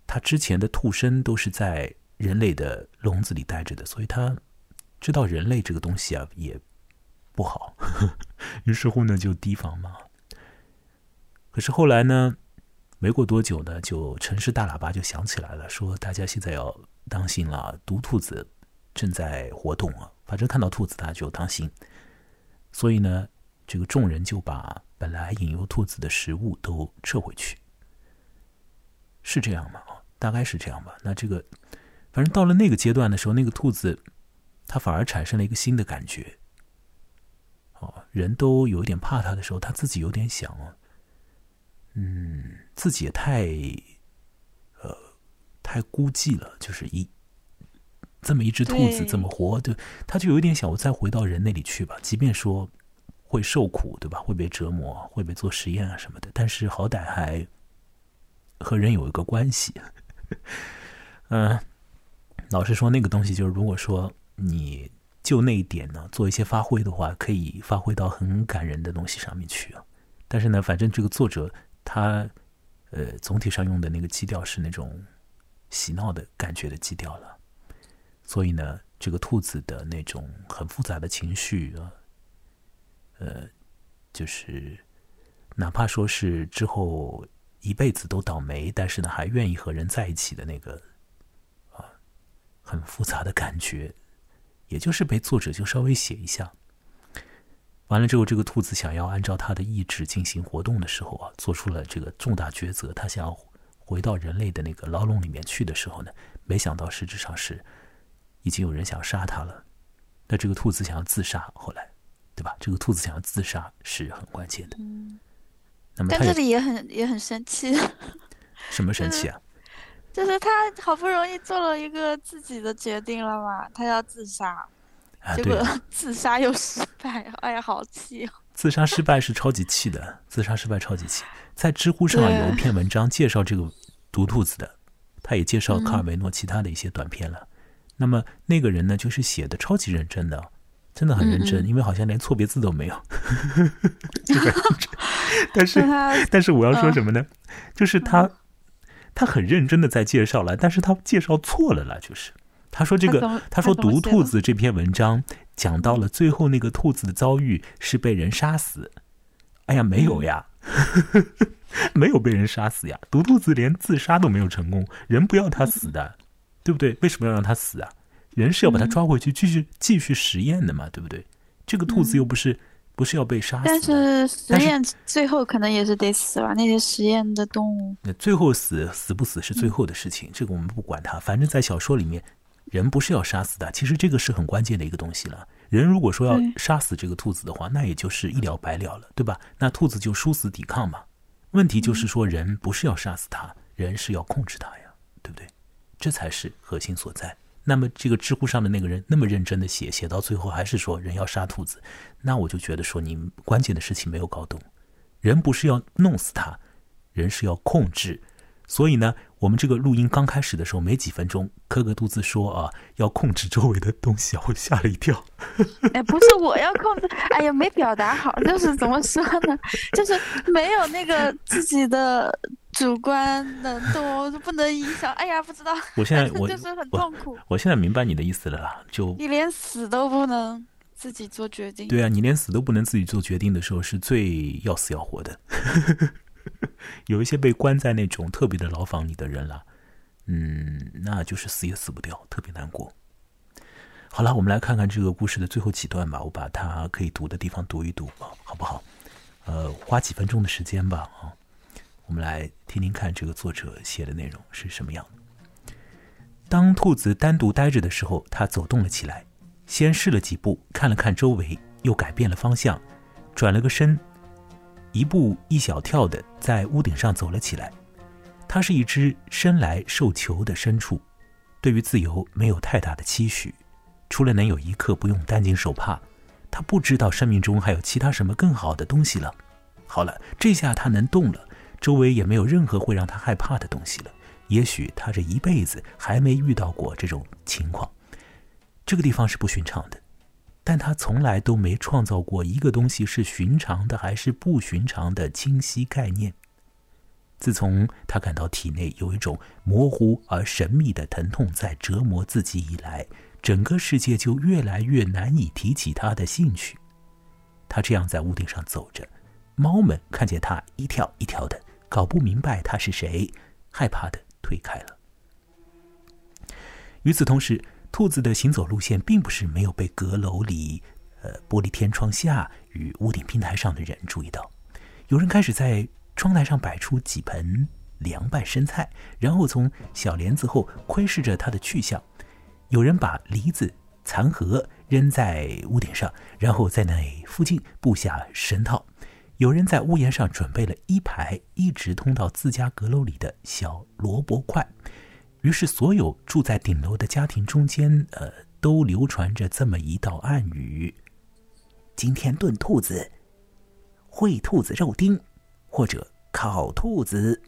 他之前的兔身都是在人类的笼子里待着的，所以他知道人类这个东西啊也。不好，于是乎呢就提防嘛。可是后来呢，没过多久呢，就城市大喇叭就响起来了，说大家现在要当心了，毒兔子正在活动啊！反正看到兔子大家就当心。所以呢，这个众人就把本来引诱兔子的食物都撤回去，是这样吗？大概是这样吧。那这个，反正到了那个阶段的时候，那个兔子它反而产生了一个新的感觉。哦人都有一点怕它的时候，它自己有点想，嗯，自己也太，呃，太孤寂了。就是一这么一只兔子怎么活？对，它就有一点想，我再回到人那里去吧。即便说会受苦，对吧？会被折磨，会被做实验啊什么的，但是好歹还和人有一个关系。嗯，老实说，那个东西就是，如果说你。就那一点呢，做一些发挥的话，可以发挥到很感人的东西上面去啊。但是呢，反正这个作者他，呃，总体上用的那个基调是那种洗闹的感觉的基调了。所以呢，这个兔子的那种很复杂的情绪啊，呃，就是哪怕说是之后一辈子都倒霉，但是呢，还愿意和人在一起的那个，很复杂的感觉，也就是被作者就稍微写一下。完了之后，这个兔子想要按照他的意志进行活动的时候啊，做出了这个重大抉择。他想要回到人类的那个牢笼里面去的时候呢，没想到实质上是。已经有人想杀他了，那这个兔子想要自杀，后来，对吧？这个兔子想要自杀是很关键的。嗯，那么但这里也很也很生气。什么生气啊？就是他好不容易做了一个自己的决定了嘛，他要自杀，结果 自杀又失败，哎呀，好气哦！自杀失败是超级气的，自杀失败超级气。在知乎上有一篇文章介绍这个毒兔子的，他也介绍卡尔维诺其他的一些短片了。那么那个人呢，就是写的超级认真的，真的很认真，因为好像连错别字都没有。但是，但是我要说什么呢？就是他，他很认真的在介绍了，但是他介绍错了啦。就是他说这个，他说《毒兔子》这篇文章讲到了最后那个兔子的遭遇是被人杀死。哎呀，没有呀，没有被人杀死呀，毒兔子连自杀都没有成功，人不要他死的。对不对？为什么要让他死啊？人是要把他抓回去继续继续实验的嘛，对不对？这个兔子又不是不是要被杀死，但是实验最后可能也是得死吧？那些实验的动物，那最后死死不死是最后的事情，这个我们不管它。反正，在小说里面，人不是要杀死的。其实这个是很关键的一个东西了。人如果说要杀死这个兔子的话，那也就是一了百了了，对吧？那兔子就殊死抵抗嘛。问题就是说，人不是要杀死它，人是要控制它呀，对不对？这才是核心所在。那么，这个知乎上的那个人那么认真的写，写到最后还是说人要杀兔子，那我就觉得说你关键的事情没有搞懂。人不是要弄死他，人是要控制。所以呢，我们这个录音刚开始的时候没几分钟，科格杜兹说啊，要控制周围的东西，我吓了一跳。哎，不是我要控制，哎呀，没表达好，就是怎么说呢？就是没有那个自己的。主观能动，不能影响。哎呀，不知道。我现在 我就是很痛苦。我现在明白你的意思了啦，就你连死都不能自己做决定。对啊，你连死都不能自己做决定的时候，是最要死要活的。有一些被关在那种特别的牢房里的人啦，嗯，那就是死也死不掉，特别难过。好了，我们来看看这个故事的最后几段吧，我把它可以读的地方读一读啊，好不好？呃，花几分钟的时间吧，啊。我们来听听看这个作者写的内容是什么样。当兔子单独待着的时候，它走动了起来，先试了几步，看了看周围，又改变了方向，转了个身，一步一小跳的在屋顶上走了起来。它是一只生来受囚的牲畜，对于自由没有太大的期许，除了能有一刻不用担惊受怕，它不知道生命中还有其他什么更好的东西了。好了，这下它能动了。周围也没有任何会让他害怕的东西了。也许他这一辈子还没遇到过这种情况。这个地方是不寻常的，但他从来都没创造过一个东西是寻常的还是不寻常的清晰概念。自从他感到体内有一种模糊而神秘的疼痛在折磨自己以来，整个世界就越来越难以提起他的兴趣。他这样在屋顶上走着，猫们看见他一跳一跳的。搞不明白他是谁，害怕的退开了。与此同时，兔子的行走路线并不是没有被阁楼里、呃玻璃天窗下与屋顶平台上的人注意到。有人开始在窗台上摆出几盆凉拌生菜，然后从小帘子后窥视着它的去向。有人把梨子残核扔在屋顶上，然后在那附近布下绳套。有人在屋檐上准备了一排一直通到自家阁楼里的小萝卜块，于是所有住在顶楼的家庭中间，呃，都流传着这么一道暗语：今天炖兔子，烩兔子肉丁，或者烤兔子。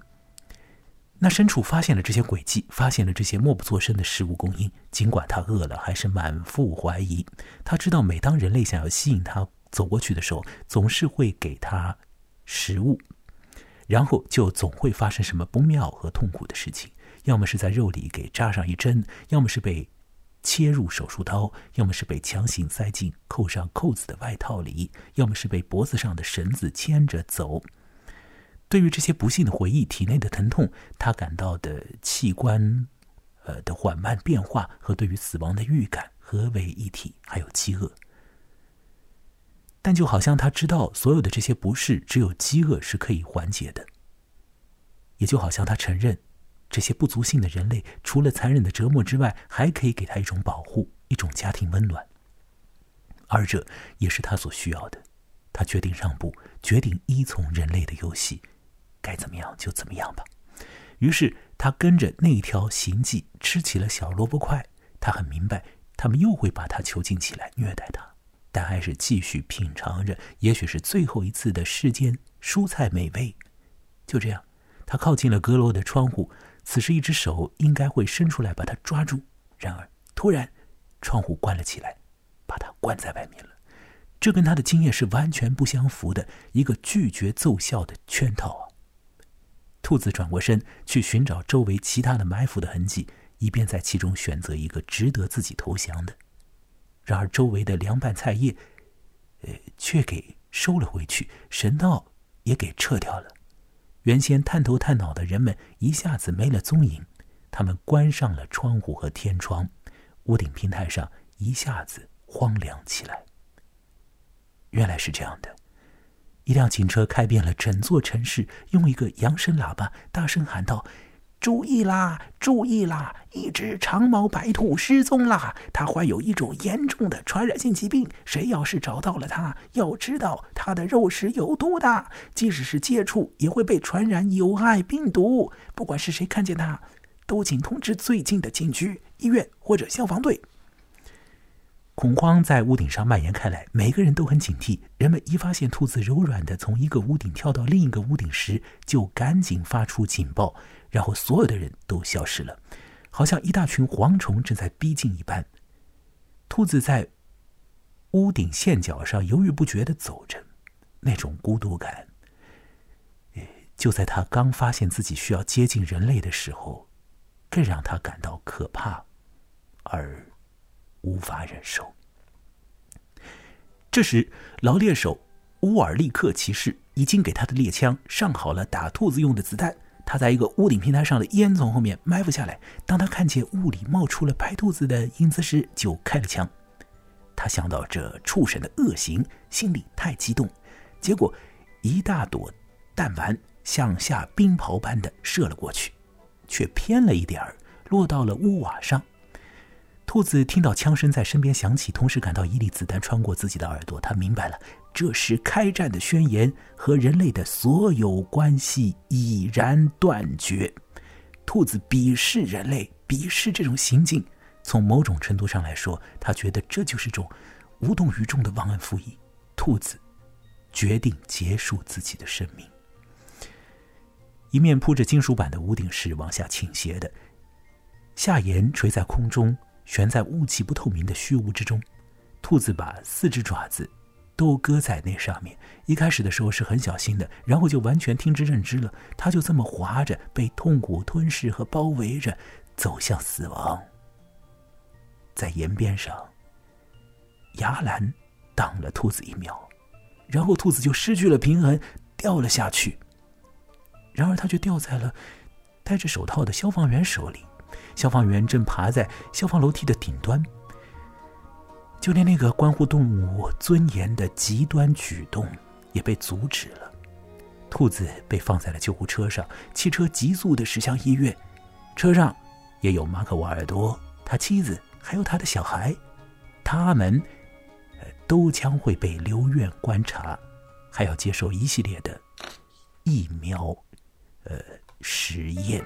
那牲畜发现了这些诡计，发现了这些默不作声的食物供应，尽管他饿了，还是满腹怀疑。他知道，每当人类想要吸引他。走过去的时候，总是会给他食物。然后就总会发生什么不妙和痛苦的事情，要么是在肉里给扎上一针，要么是被切入手术刀，要么是被强行塞进扣上扣子的外套里，要么是被脖子上的绳子牵着走。对于这些不幸的回忆，体内的疼痛，他感到的器官，呃的缓慢变化和对于死亡的预感合为一体，还有饥饿。但就好像他知道所有的这些不适，只有饥饿是可以缓解的。也就好像他承认，这些不足性的人类除了残忍的折磨之外，还可以给他一种保护，一种家庭温暖。而这也是他所需要的。他决定让步，决定依从人类的游戏，该怎么样就怎么样吧。于是他跟着那条行迹吃起了小萝卜块。他很明白，他们又会把他囚禁起来，虐待他。但还是继续品尝着，也许是最后一次的世间蔬菜美味。就这样，他靠近了阁楼的窗户。此时，一只手应该会伸出来把他抓住。然而，突然，窗户关了起来，把他关在外面了。这跟他的经验是完全不相符的，一个拒绝奏效的圈套啊！兔子转过身去寻找周围其他的埋伏的痕迹，以便在其中选择一个值得自己投降的。然而，周围的凉拌菜叶，呃，却给收了回去，神道也给撤掉了。原先探头探脑的人们一下子没了踪影，他们关上了窗户和天窗，屋顶平台上一下子荒凉起来。原来是这样的，一辆警车开遍了整座城市，用一个扬声喇叭大声喊道。注意啦！注意啦！一只长毛白兔失踪啦！它患有一种严重的传染性疾病。谁要是找到了它，要知道它的肉食有毒的，即使是接触也会被传染有害病毒。不管是谁看见它，都请通知最近的警局、医院或者消防队。恐慌在屋顶上蔓延开来，每个人都很警惕。人们一发现兔子柔软的从一个屋顶跳到另一个屋顶时，就赶紧发出警报。然后所有的人都消失了，好像一大群蝗虫正在逼近一般。兔子在屋顶线角上犹豫不决的走着，那种孤独感，就在他刚发现自己需要接近人类的时候，更让他感到可怕而无法忍受。这时，老猎手乌尔利克骑士已经给他的猎枪上好了打兔子用的子弹。他在一个屋顶平台上的烟囱后面埋伏下来。当他看见屋里冒出了白兔子的影子时，就开了枪。他想到这畜生的恶行，心里太激动，结果一大朵弹丸向下冰雹般的射了过去，却偏了一点儿，落到了屋瓦上。兔子听到枪声在身边响起，同时感到一粒子弹穿过自己的耳朵。他明白了，这是开战的宣言，和人类的所有关系已然断绝。兔子鄙视人类，鄙视这种行径。从某种程度上来说，他觉得这就是种无动于衷的忘恩负义。兔子决定结束自己的生命。一面铺着金属板的屋顶是往下倾斜的，下沿垂在空中。悬在雾气不透明的虚无之中，兔子把四只爪子都搁在那上面。一开始的时候是很小心的，然后就完全听之任之了。它就这么滑着，被痛苦吞噬和包围着，走向死亡。在岩边上，崖兰挡了兔子一秒，然后兔子就失去了平衡，掉了下去。然而，它却掉在了戴着手套的消防员手里。消防员正爬在消防楼梯的顶端，就连那个关乎动物尊严的极端举动也被阻止了。兔子被放在了救护车上，汽车急速的驶向医院，车上也有马可·瓦尔多、他妻子还有他的小孩，他们都将会被留院观察，还要接受一系列的疫苗呃实验。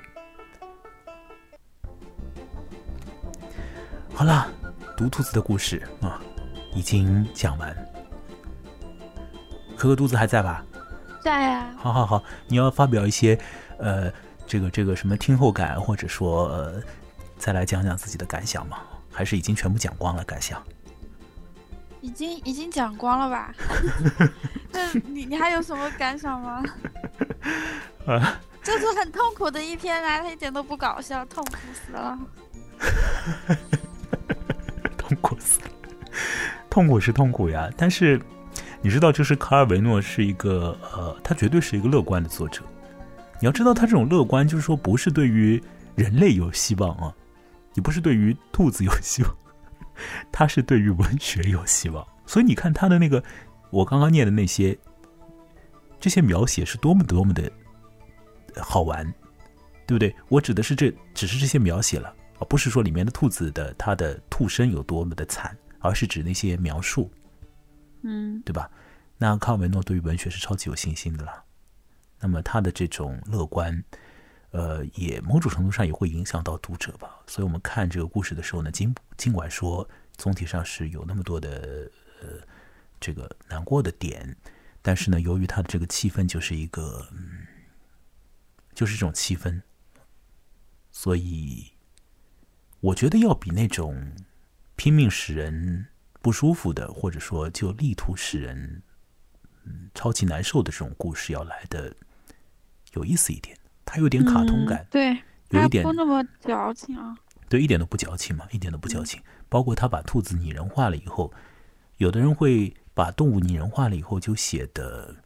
好了，毒兔子的故事啊，已经讲完。可可肚子还在吧？在呀。好好好，你要发表一些，呃，这个这个什么听后感，或者说呃，再来讲讲自己的感想吗？还是已经全部讲光了感想？已经已经讲光了吧？那你你还有什么感想吗？啊，这是很痛苦的一篇啊，他一点都不搞笑，痛苦死了。痛苦死了，痛苦是痛苦呀，但是你知道，就是卡尔维诺是一个呃，他绝对是一个乐观的作者。你要知道，他这种乐观，就是说不是对于人类有希望啊，也不是对于兔子有希望，他是对于文学有希望。所以你看他的那个，我刚刚念的那些，这些描写是多么多么的好玩，对不对？我指的是这只是这些描写了。而不是说里面的兔子的它的兔身有多么的惨，而是指那些描述，嗯，对吧？那卡尔维诺对于文学是超级有信心的啦。那么他的这种乐观，呃，也某种程度上也会影响到读者吧。所以我们看这个故事的时候呢，尽尽管说总体上是有那么多的呃这个难过的点，但是呢，由于他的这个气氛就是一个，嗯，就是这种气氛，所以。我觉得要比那种拼命使人不舒服的，或者说就力图使人嗯超级难受的这种故事要来的有意思一点。它有点卡通感，对，有一点不那么矫情啊。对，一点都不矫情嘛，一点都不矫情。包括他把兔子拟人化了以后，有的人会把动物拟人化了以后就写的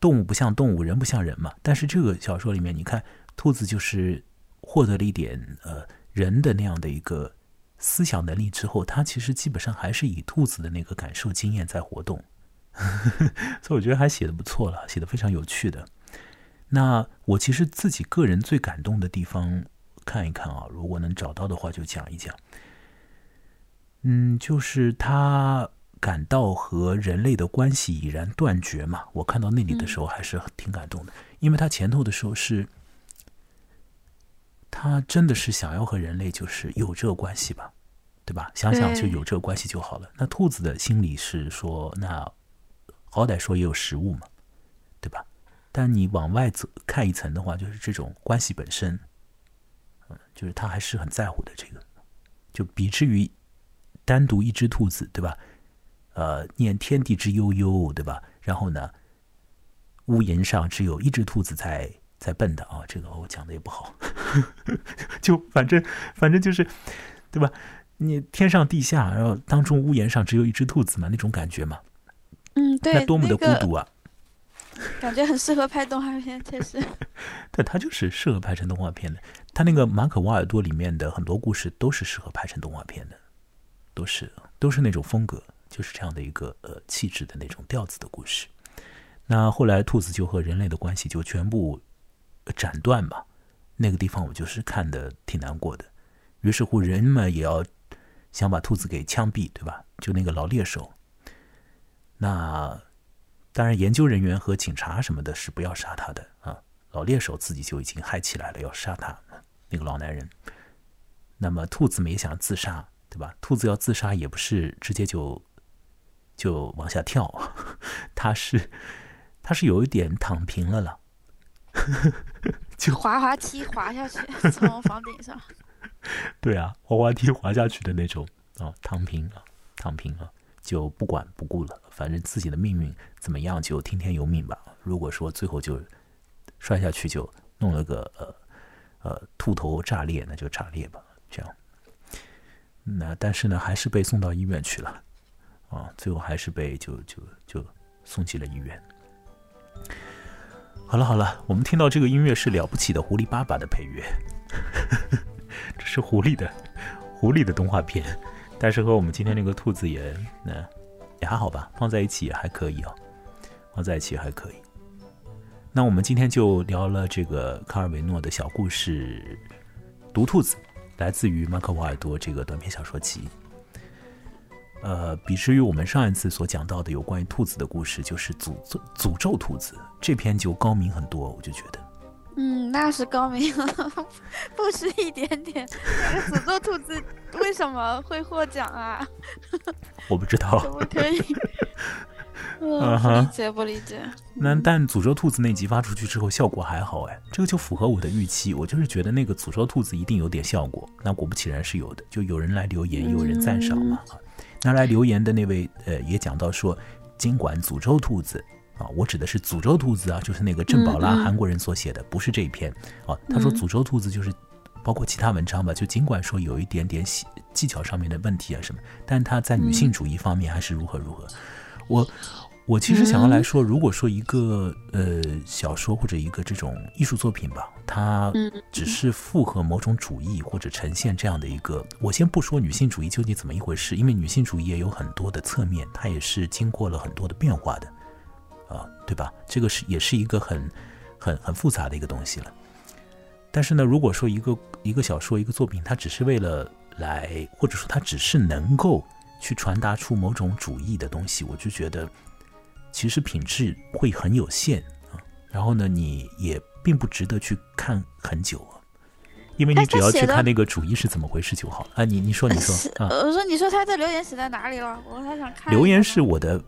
动物不像动物，人不像人嘛。但是这个小说里面，你看兔子就是获得了一点呃。人的那样的一个思想能力之后，他其实基本上还是以兔子的那个感受经验在活动，所以我觉得还写的不错了，写的非常有趣的。那我其实自己个人最感动的地方，看一看啊，如果能找到的话就讲一讲。嗯，就是他感到和人类的关系已然断绝嘛，我看到那里的时候还是挺感动的，因为他前头的时候是。他真的是想要和人类就是有这个关系吧，对吧？想想就有这个关系就好了。那兔子的心里是说，那好歹说也有食物嘛，对吧？但你往外走看一层的话，就是这种关系本身，嗯，就是他还是很在乎的。这个就比之于单独一只兔子，对吧？呃，念天地之悠悠，对吧？然后呢，屋檐上只有一只兔子在。在笨的啊，这个我讲的也不好，就反正反正就是，对吧？你天上地下，然后当中屋檐上只有一只兔子嘛，那种感觉嘛，嗯，对，那多么的孤独啊！感觉很适合拍动画片，确实。对，它就是适合拍成动画片的。它那个马可瓦尔多里面的很多故事都是适合拍成动画片的，都是都是那种风格，就是这样的一个呃气质的那种调子的故事。那后来兔子就和人类的关系就全部。斩断嘛，那个地方我就是看的挺难过的。于是乎，人们也要想把兔子给枪毙，对吧？就那个老猎手。那当然，研究人员和警察什么的是不要杀他的啊。老猎手自己就已经嗨起来了，要杀他那个老男人。那么兔子没想自杀，对吧？兔子要自杀也不是直接就就往下跳，他是他是有一点躺平了了。就滑滑梯滑下去，从房顶上。对啊，滑滑梯滑下去的那种啊，躺平啊，躺平啊，就不管不顾了，反正自己的命运怎么样就听天由命吧。如果说最后就摔下去，就弄了个呃呃兔头炸裂，那就炸裂吧。这样，那但是呢，还是被送到医院去了啊，最后还是被就就就送进了医院。好了好了，我们听到这个音乐是了不起的狐狸爸爸的配乐，这是狐狸的狐狸的动画片，但是和我们今天那个兔子也那也还好吧，放在一起也还可以哦，放在一起还可以。那我们今天就聊了这个卡尔维诺的小故事《毒兔子》，来自于马可·瓦尔多这个短篇小说集。呃，比之于我们上一次所讲到的有关于兔子的故事，就是诅咒诅咒兔子这篇就高明很多，我就觉得。嗯，那是高明，不是一点点。诅咒兔子为什么会获奖啊？我不知道。可不可以？嗯，不理解，不理解。那但诅咒兔子那集发出去之后效果还好哎，这个就符合我的预期。我就是觉得那个诅咒兔子一定有点效果，那果不其然是有的，就有人来留言，有人赞赏嘛。拿来留言的那位，呃，也讲到说，尽管诅咒兔子啊，我指的是诅咒兔子啊，就是那个郑宝拉韩国人所写的，不是这一篇啊。他说诅咒兔子就是包括其他文章吧，就尽管说有一点点技巧上面的问题啊什么，但他在女性主义方面还是如何如何。我我其实想要来说，如果说一个呃小说或者一个这种艺术作品吧，它只是符合某种主义或者呈现这样的一个，我先不说女性主义究竟怎么一回事，因为女性主义也有很多的侧面，它也是经过了很多的变化的。啊，对吧？这个是也是一个很、很、很复杂的一个东西了。但是呢，如果说一个一个小说、一个作品，它只是为了来，或者说它只是能够去传达出某种主义的东西，我就觉得其实品质会很有限啊。然后呢，你也并不值得去看很久啊，因为你只要去看那个主义是怎么回事就好了啊。你你说你说啊，我说你说他的留言写在哪里了？我还想看。留言是我的。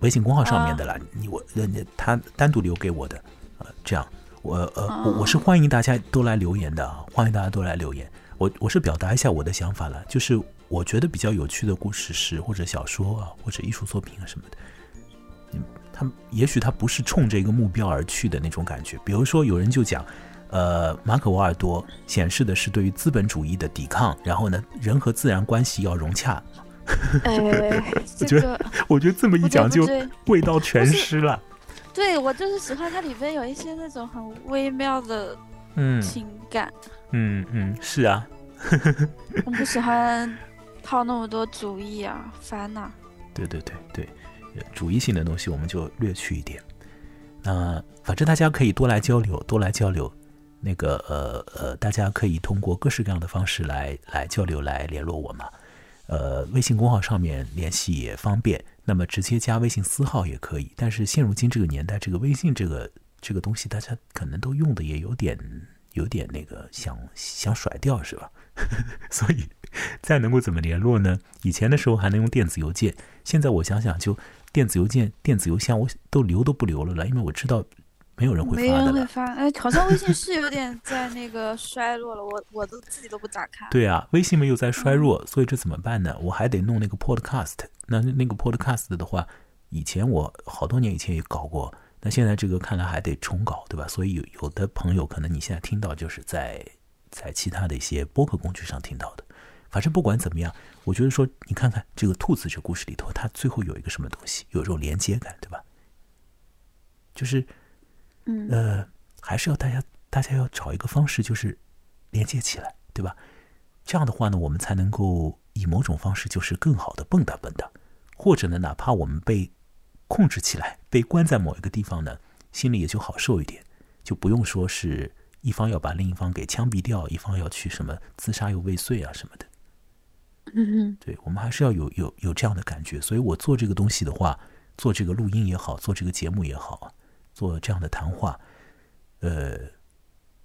微信公号上面的啦，你我呃他单独留给我的，呃，这样我呃我我是欢迎大家都来留言的啊，欢迎大家都来留言。我我是表达一下我的想法了，就是我觉得比较有趣的故事是或者小说啊或者艺术作品啊什么的，嗯，他也许他不是冲着一个目标而去的那种感觉。比如说有人就讲，呃，马可·瓦尔多显示的是对于资本主义的抵抗，然后呢，人和自然关系要融洽。哎，我觉得，我觉得这么一讲就味道全失了。对，我就是喜欢它里边有一些那种很微妙的嗯情感。嗯嗯，是啊。我不喜欢套那么多主意啊，烦 呐。对对对对，主义性的东西我们就略去一点。那反正大家可以多来交流，多来交流。那个呃呃，大家可以通过各式各样的方式来来交流，来联络我嘛。呃，微信公号上面联系也方便，那么直接加微信私号也可以。但是现如今这个年代，这个微信这个这个东西，大家可能都用的也有点有点那个想想甩掉，是吧？所以再能够怎么联络呢？以前的时候还能用电子邮件，现在我想想，就电子邮件、电子邮箱，我都留都不留了了，因为我知道。没有人会发没人会发，哎，好像微信是有点在那个衰落了，我我都自己都不咋看。对啊，微信没有在衰弱，所以这怎么办呢？我还得弄那个 Podcast。那那个 Podcast 的话，以前我好多年以前也搞过，那现在这个看来还得重搞，对吧？所以有有的朋友可能你现在听到就是在在其他的一些播客工具上听到的。反正不管怎么样，我觉得说你看看这个兔子这故事里头，它最后有一个什么东西，有一种连接感，对吧？就是。嗯呃，还是要大家，大家要找一个方式，就是连接起来，对吧？这样的话呢，我们才能够以某种方式，就是更好的蹦跶蹦跶，或者呢，哪怕我们被控制起来，被关在某一个地方呢，心里也就好受一点，就不用说是一方要把另一方给枪毙掉，一方要去什么自杀又未遂啊什么的。嗯对，我们还是要有有有这样的感觉。所以我做这个东西的话，做这个录音也好，做这个节目也好。做这样的谈话，呃，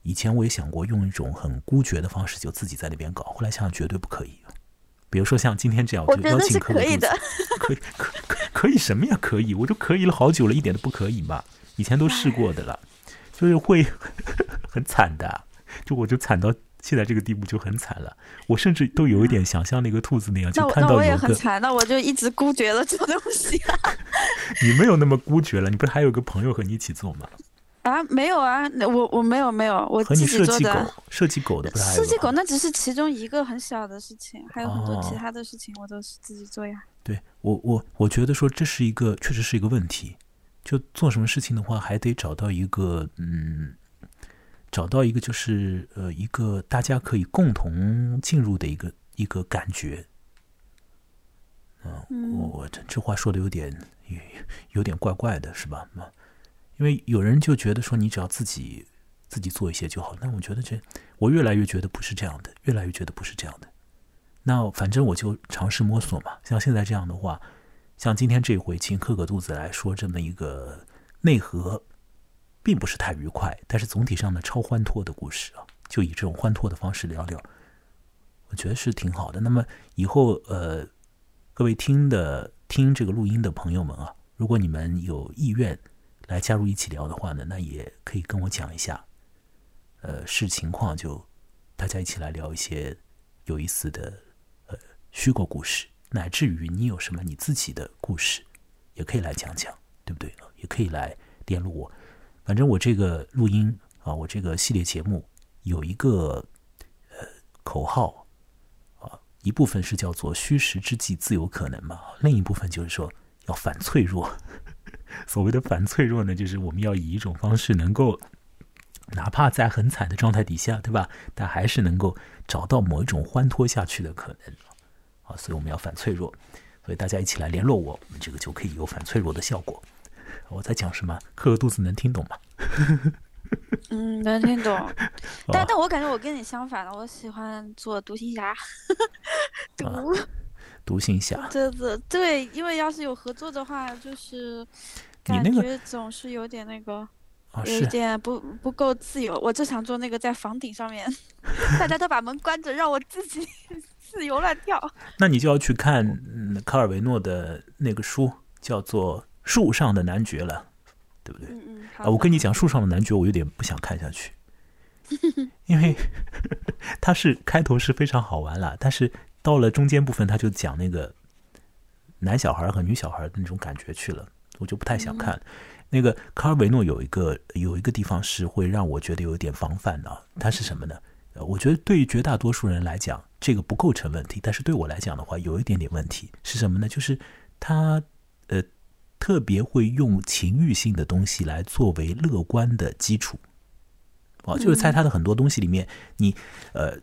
以前我也想过用一种很孤绝的方式，就自己在那边搞。后来想想绝对不可以。比如说像今天这样，我邀请可以的，可以可可可以什么呀？可以，我就可以了好久了，一点都不可以嘛。以前都试过的了，就是会 很惨的。就我就惨到现在这个地步就很惨了。我甚至都有一点想像那个兔子那样，就看到我也很惨，那我就一直孤绝了做东西。你没有那么孤绝了，你不是还有个朋友和你一起做吗？啊，没有啊，我我没有没有，我和你设计狗设计狗的不是？设计狗那只是其中一个很小的事情，还有很多其他的事情我都是自己做呀。对我我我觉得说这是一个确实是一个问题，就做什么事情的话，还得找到一个嗯，找到一个就是呃一个大家可以共同进入的一个一个感觉。嗯，我我这这话说的有点有有点怪怪的，是吧？那因为有人就觉得说你只要自己自己做一些就好，那我觉得这我越来越觉得不是这样的，越来越觉得不是这样的。那反正我就尝试摸索嘛。像现在这样的话，像今天这回请克克肚子来说这么一个内核，并不是太愉快，但是总体上呢超欢脱的故事啊，就以这种欢脱的方式聊聊，我觉得是挺好的。那么以后呃。各位听的听这个录音的朋友们啊，如果你们有意愿来加入一起聊的话呢，那也可以跟我讲一下，呃，视情况就大家一起来聊一些有意思的呃虚构故事，乃至于你有什么你自己的故事，也可以来讲讲，对不对？也可以来联络我。反正我这个录音啊，我这个系列节目有一个呃口号啊，一部分是叫做“虚实之际自有可能”嘛，另一部分就是说要反脆弱。所谓的反脆弱呢，就是我们要以一种方式，能够哪怕在很惨的状态底下，对吧？但还是能够找到某一种欢脱下去的可能。啊，所以我们要反脆弱，所以大家一起来联络我，我们这个就可以有反脆弱的效果。我在讲什么？磕个肚子能听懂吗？嗯，能听懂。但但我感觉我跟你相反了，我喜欢做独行侠。独。独行侠，对对对，因为要是有合作的话，就是感觉总是有点那个，有一点不不够自由。我就想做那个在房顶上面，大家都把门关着，让我自己自由乱跳。那你就要去看卡尔维诺的那个书，叫做《树上的男爵》了，对不对？嗯嗯。啊，我跟你讲，《树上的男爵》，我有点不想看下去，因为 他是开头是非常好玩了，但是。到了中间部分，他就讲那个男小孩和女小孩的那种感觉去了，我就不太想看。那个卡尔维诺有一个有一个地方是会让我觉得有点防范的，它是什么呢？我觉得对于绝大多数人来讲，这个不构成问题，但是对我来讲的话，有一点点问题是什么呢？就是他呃特别会用情欲性的东西来作为乐观的基础，哦，就是在他的很多东西里面，你呃。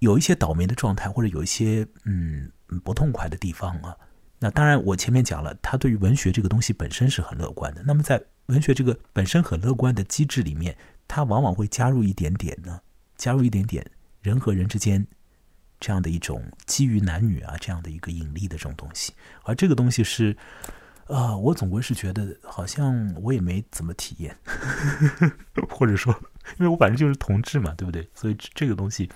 有一些倒霉的状态，或者有一些嗯不痛快的地方啊。那当然，我前面讲了，他对于文学这个东西本身是很乐观的。那么，在文学这个本身很乐观的机制里面，他往往会加入一点点呢，加入一点点人和人之间这样的一种基于男女啊这样的一个引力的这种东西。而这个东西是啊，我总归是觉得好像我也没怎么体验，或者说，因为我反正就是同志嘛，对不对？所以这个东西。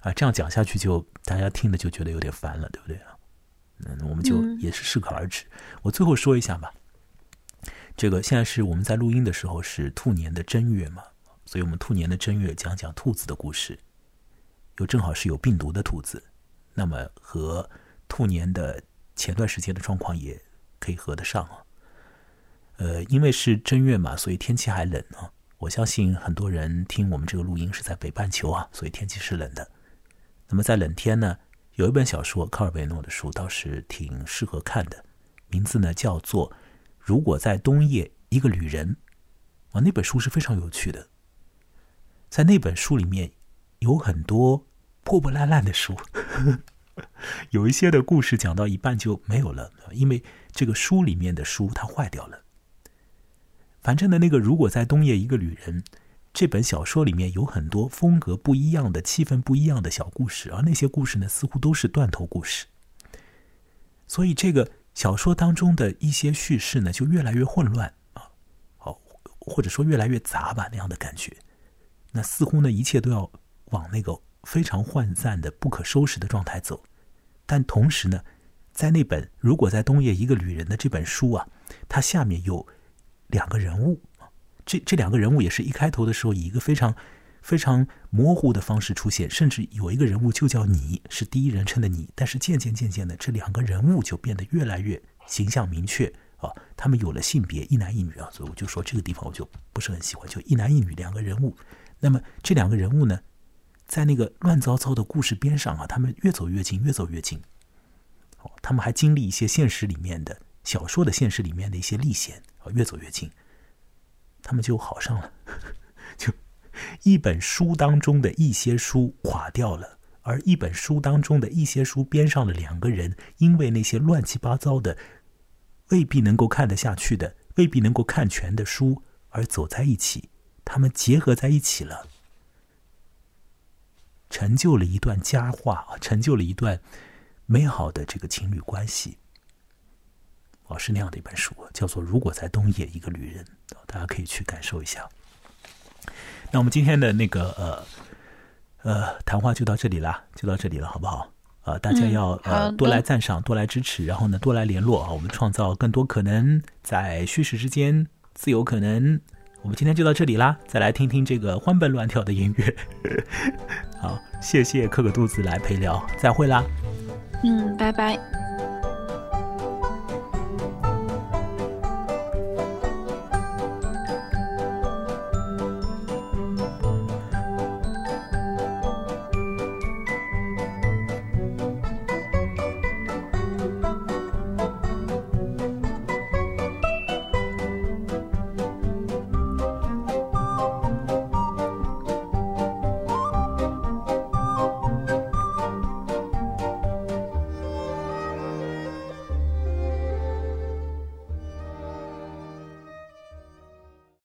啊，这样讲下去就大家听的就觉得有点烦了，对不对啊？嗯，我们就也是适可而止。我最后说一下吧，这个现在是我们在录音的时候是兔年的正月嘛，所以我们兔年的正月讲讲兔子的故事，又正好是有病毒的兔子，那么和兔年的前段时间的状况也可以合得上啊。呃，因为是正月嘛，所以天气还冷啊。我相信很多人听我们这个录音是在北半球啊，所以天气是冷的。那么在冷天呢，有一本小说，科尔维诺的书倒是挺适合看的，名字呢叫做《如果在冬夜一个旅人》啊，那本书是非常有趣的。在那本书里面有很多破破烂烂的书，有一些的故事讲到一半就没有了，因为这个书里面的书它坏掉了。反正呢，那个《如果在冬夜一个旅人》。这本小说里面有很多风格不一样的、气氛不一样的小故事，而那些故事呢，似乎都是断头故事。所以，这个小说当中的一些叙事呢，就越来越混乱啊，好，或者说越来越杂吧，那样的感觉。那似乎呢，一切都要往那个非常涣散的、不可收拾的状态走。但同时呢，在那本《如果在冬夜一个旅人》的这本书啊，它下面有两个人物。这这两个人物也是一开头的时候以一个非常非常模糊的方式出现，甚至有一个人物就叫你是第一人称的你，但是渐渐渐渐的，这两个人物就变得越来越形象明确啊，他们有了性别一男一女啊，所以我就说这个地方我就不是很喜欢，就一男一女两个人物。那么这两个人物呢，在那个乱糟糟的故事边上啊，他们越走越近，越走越近。他们还经历一些现实里面的小说的现实里面的一些历险啊，越走越近。他们就好上了，就一本书当中的一些书垮掉了，而一本书当中的一些书边上的两个人，因为那些乱七八糟的、未必能够看得下去的、未必能够看全的书而走在一起，他们结合在一起了，成就了一段佳话啊，成就了一段美好的这个情侣关系。哦，是那样的一本书，叫做《如果在冬夜一个旅人》，大家可以去感受一下。那我们今天的那个呃呃谈话就到这里啦，就到这里了，好不好？呃，大家要呃多来赞赏，多来支持，然后呢多来联络啊，我们创造更多可能，在虚实之间自由可能。我们今天就到这里啦，再来听听这个欢蹦乱跳的音乐。好，谢谢克克肚子来陪聊，再会啦。嗯，拜拜。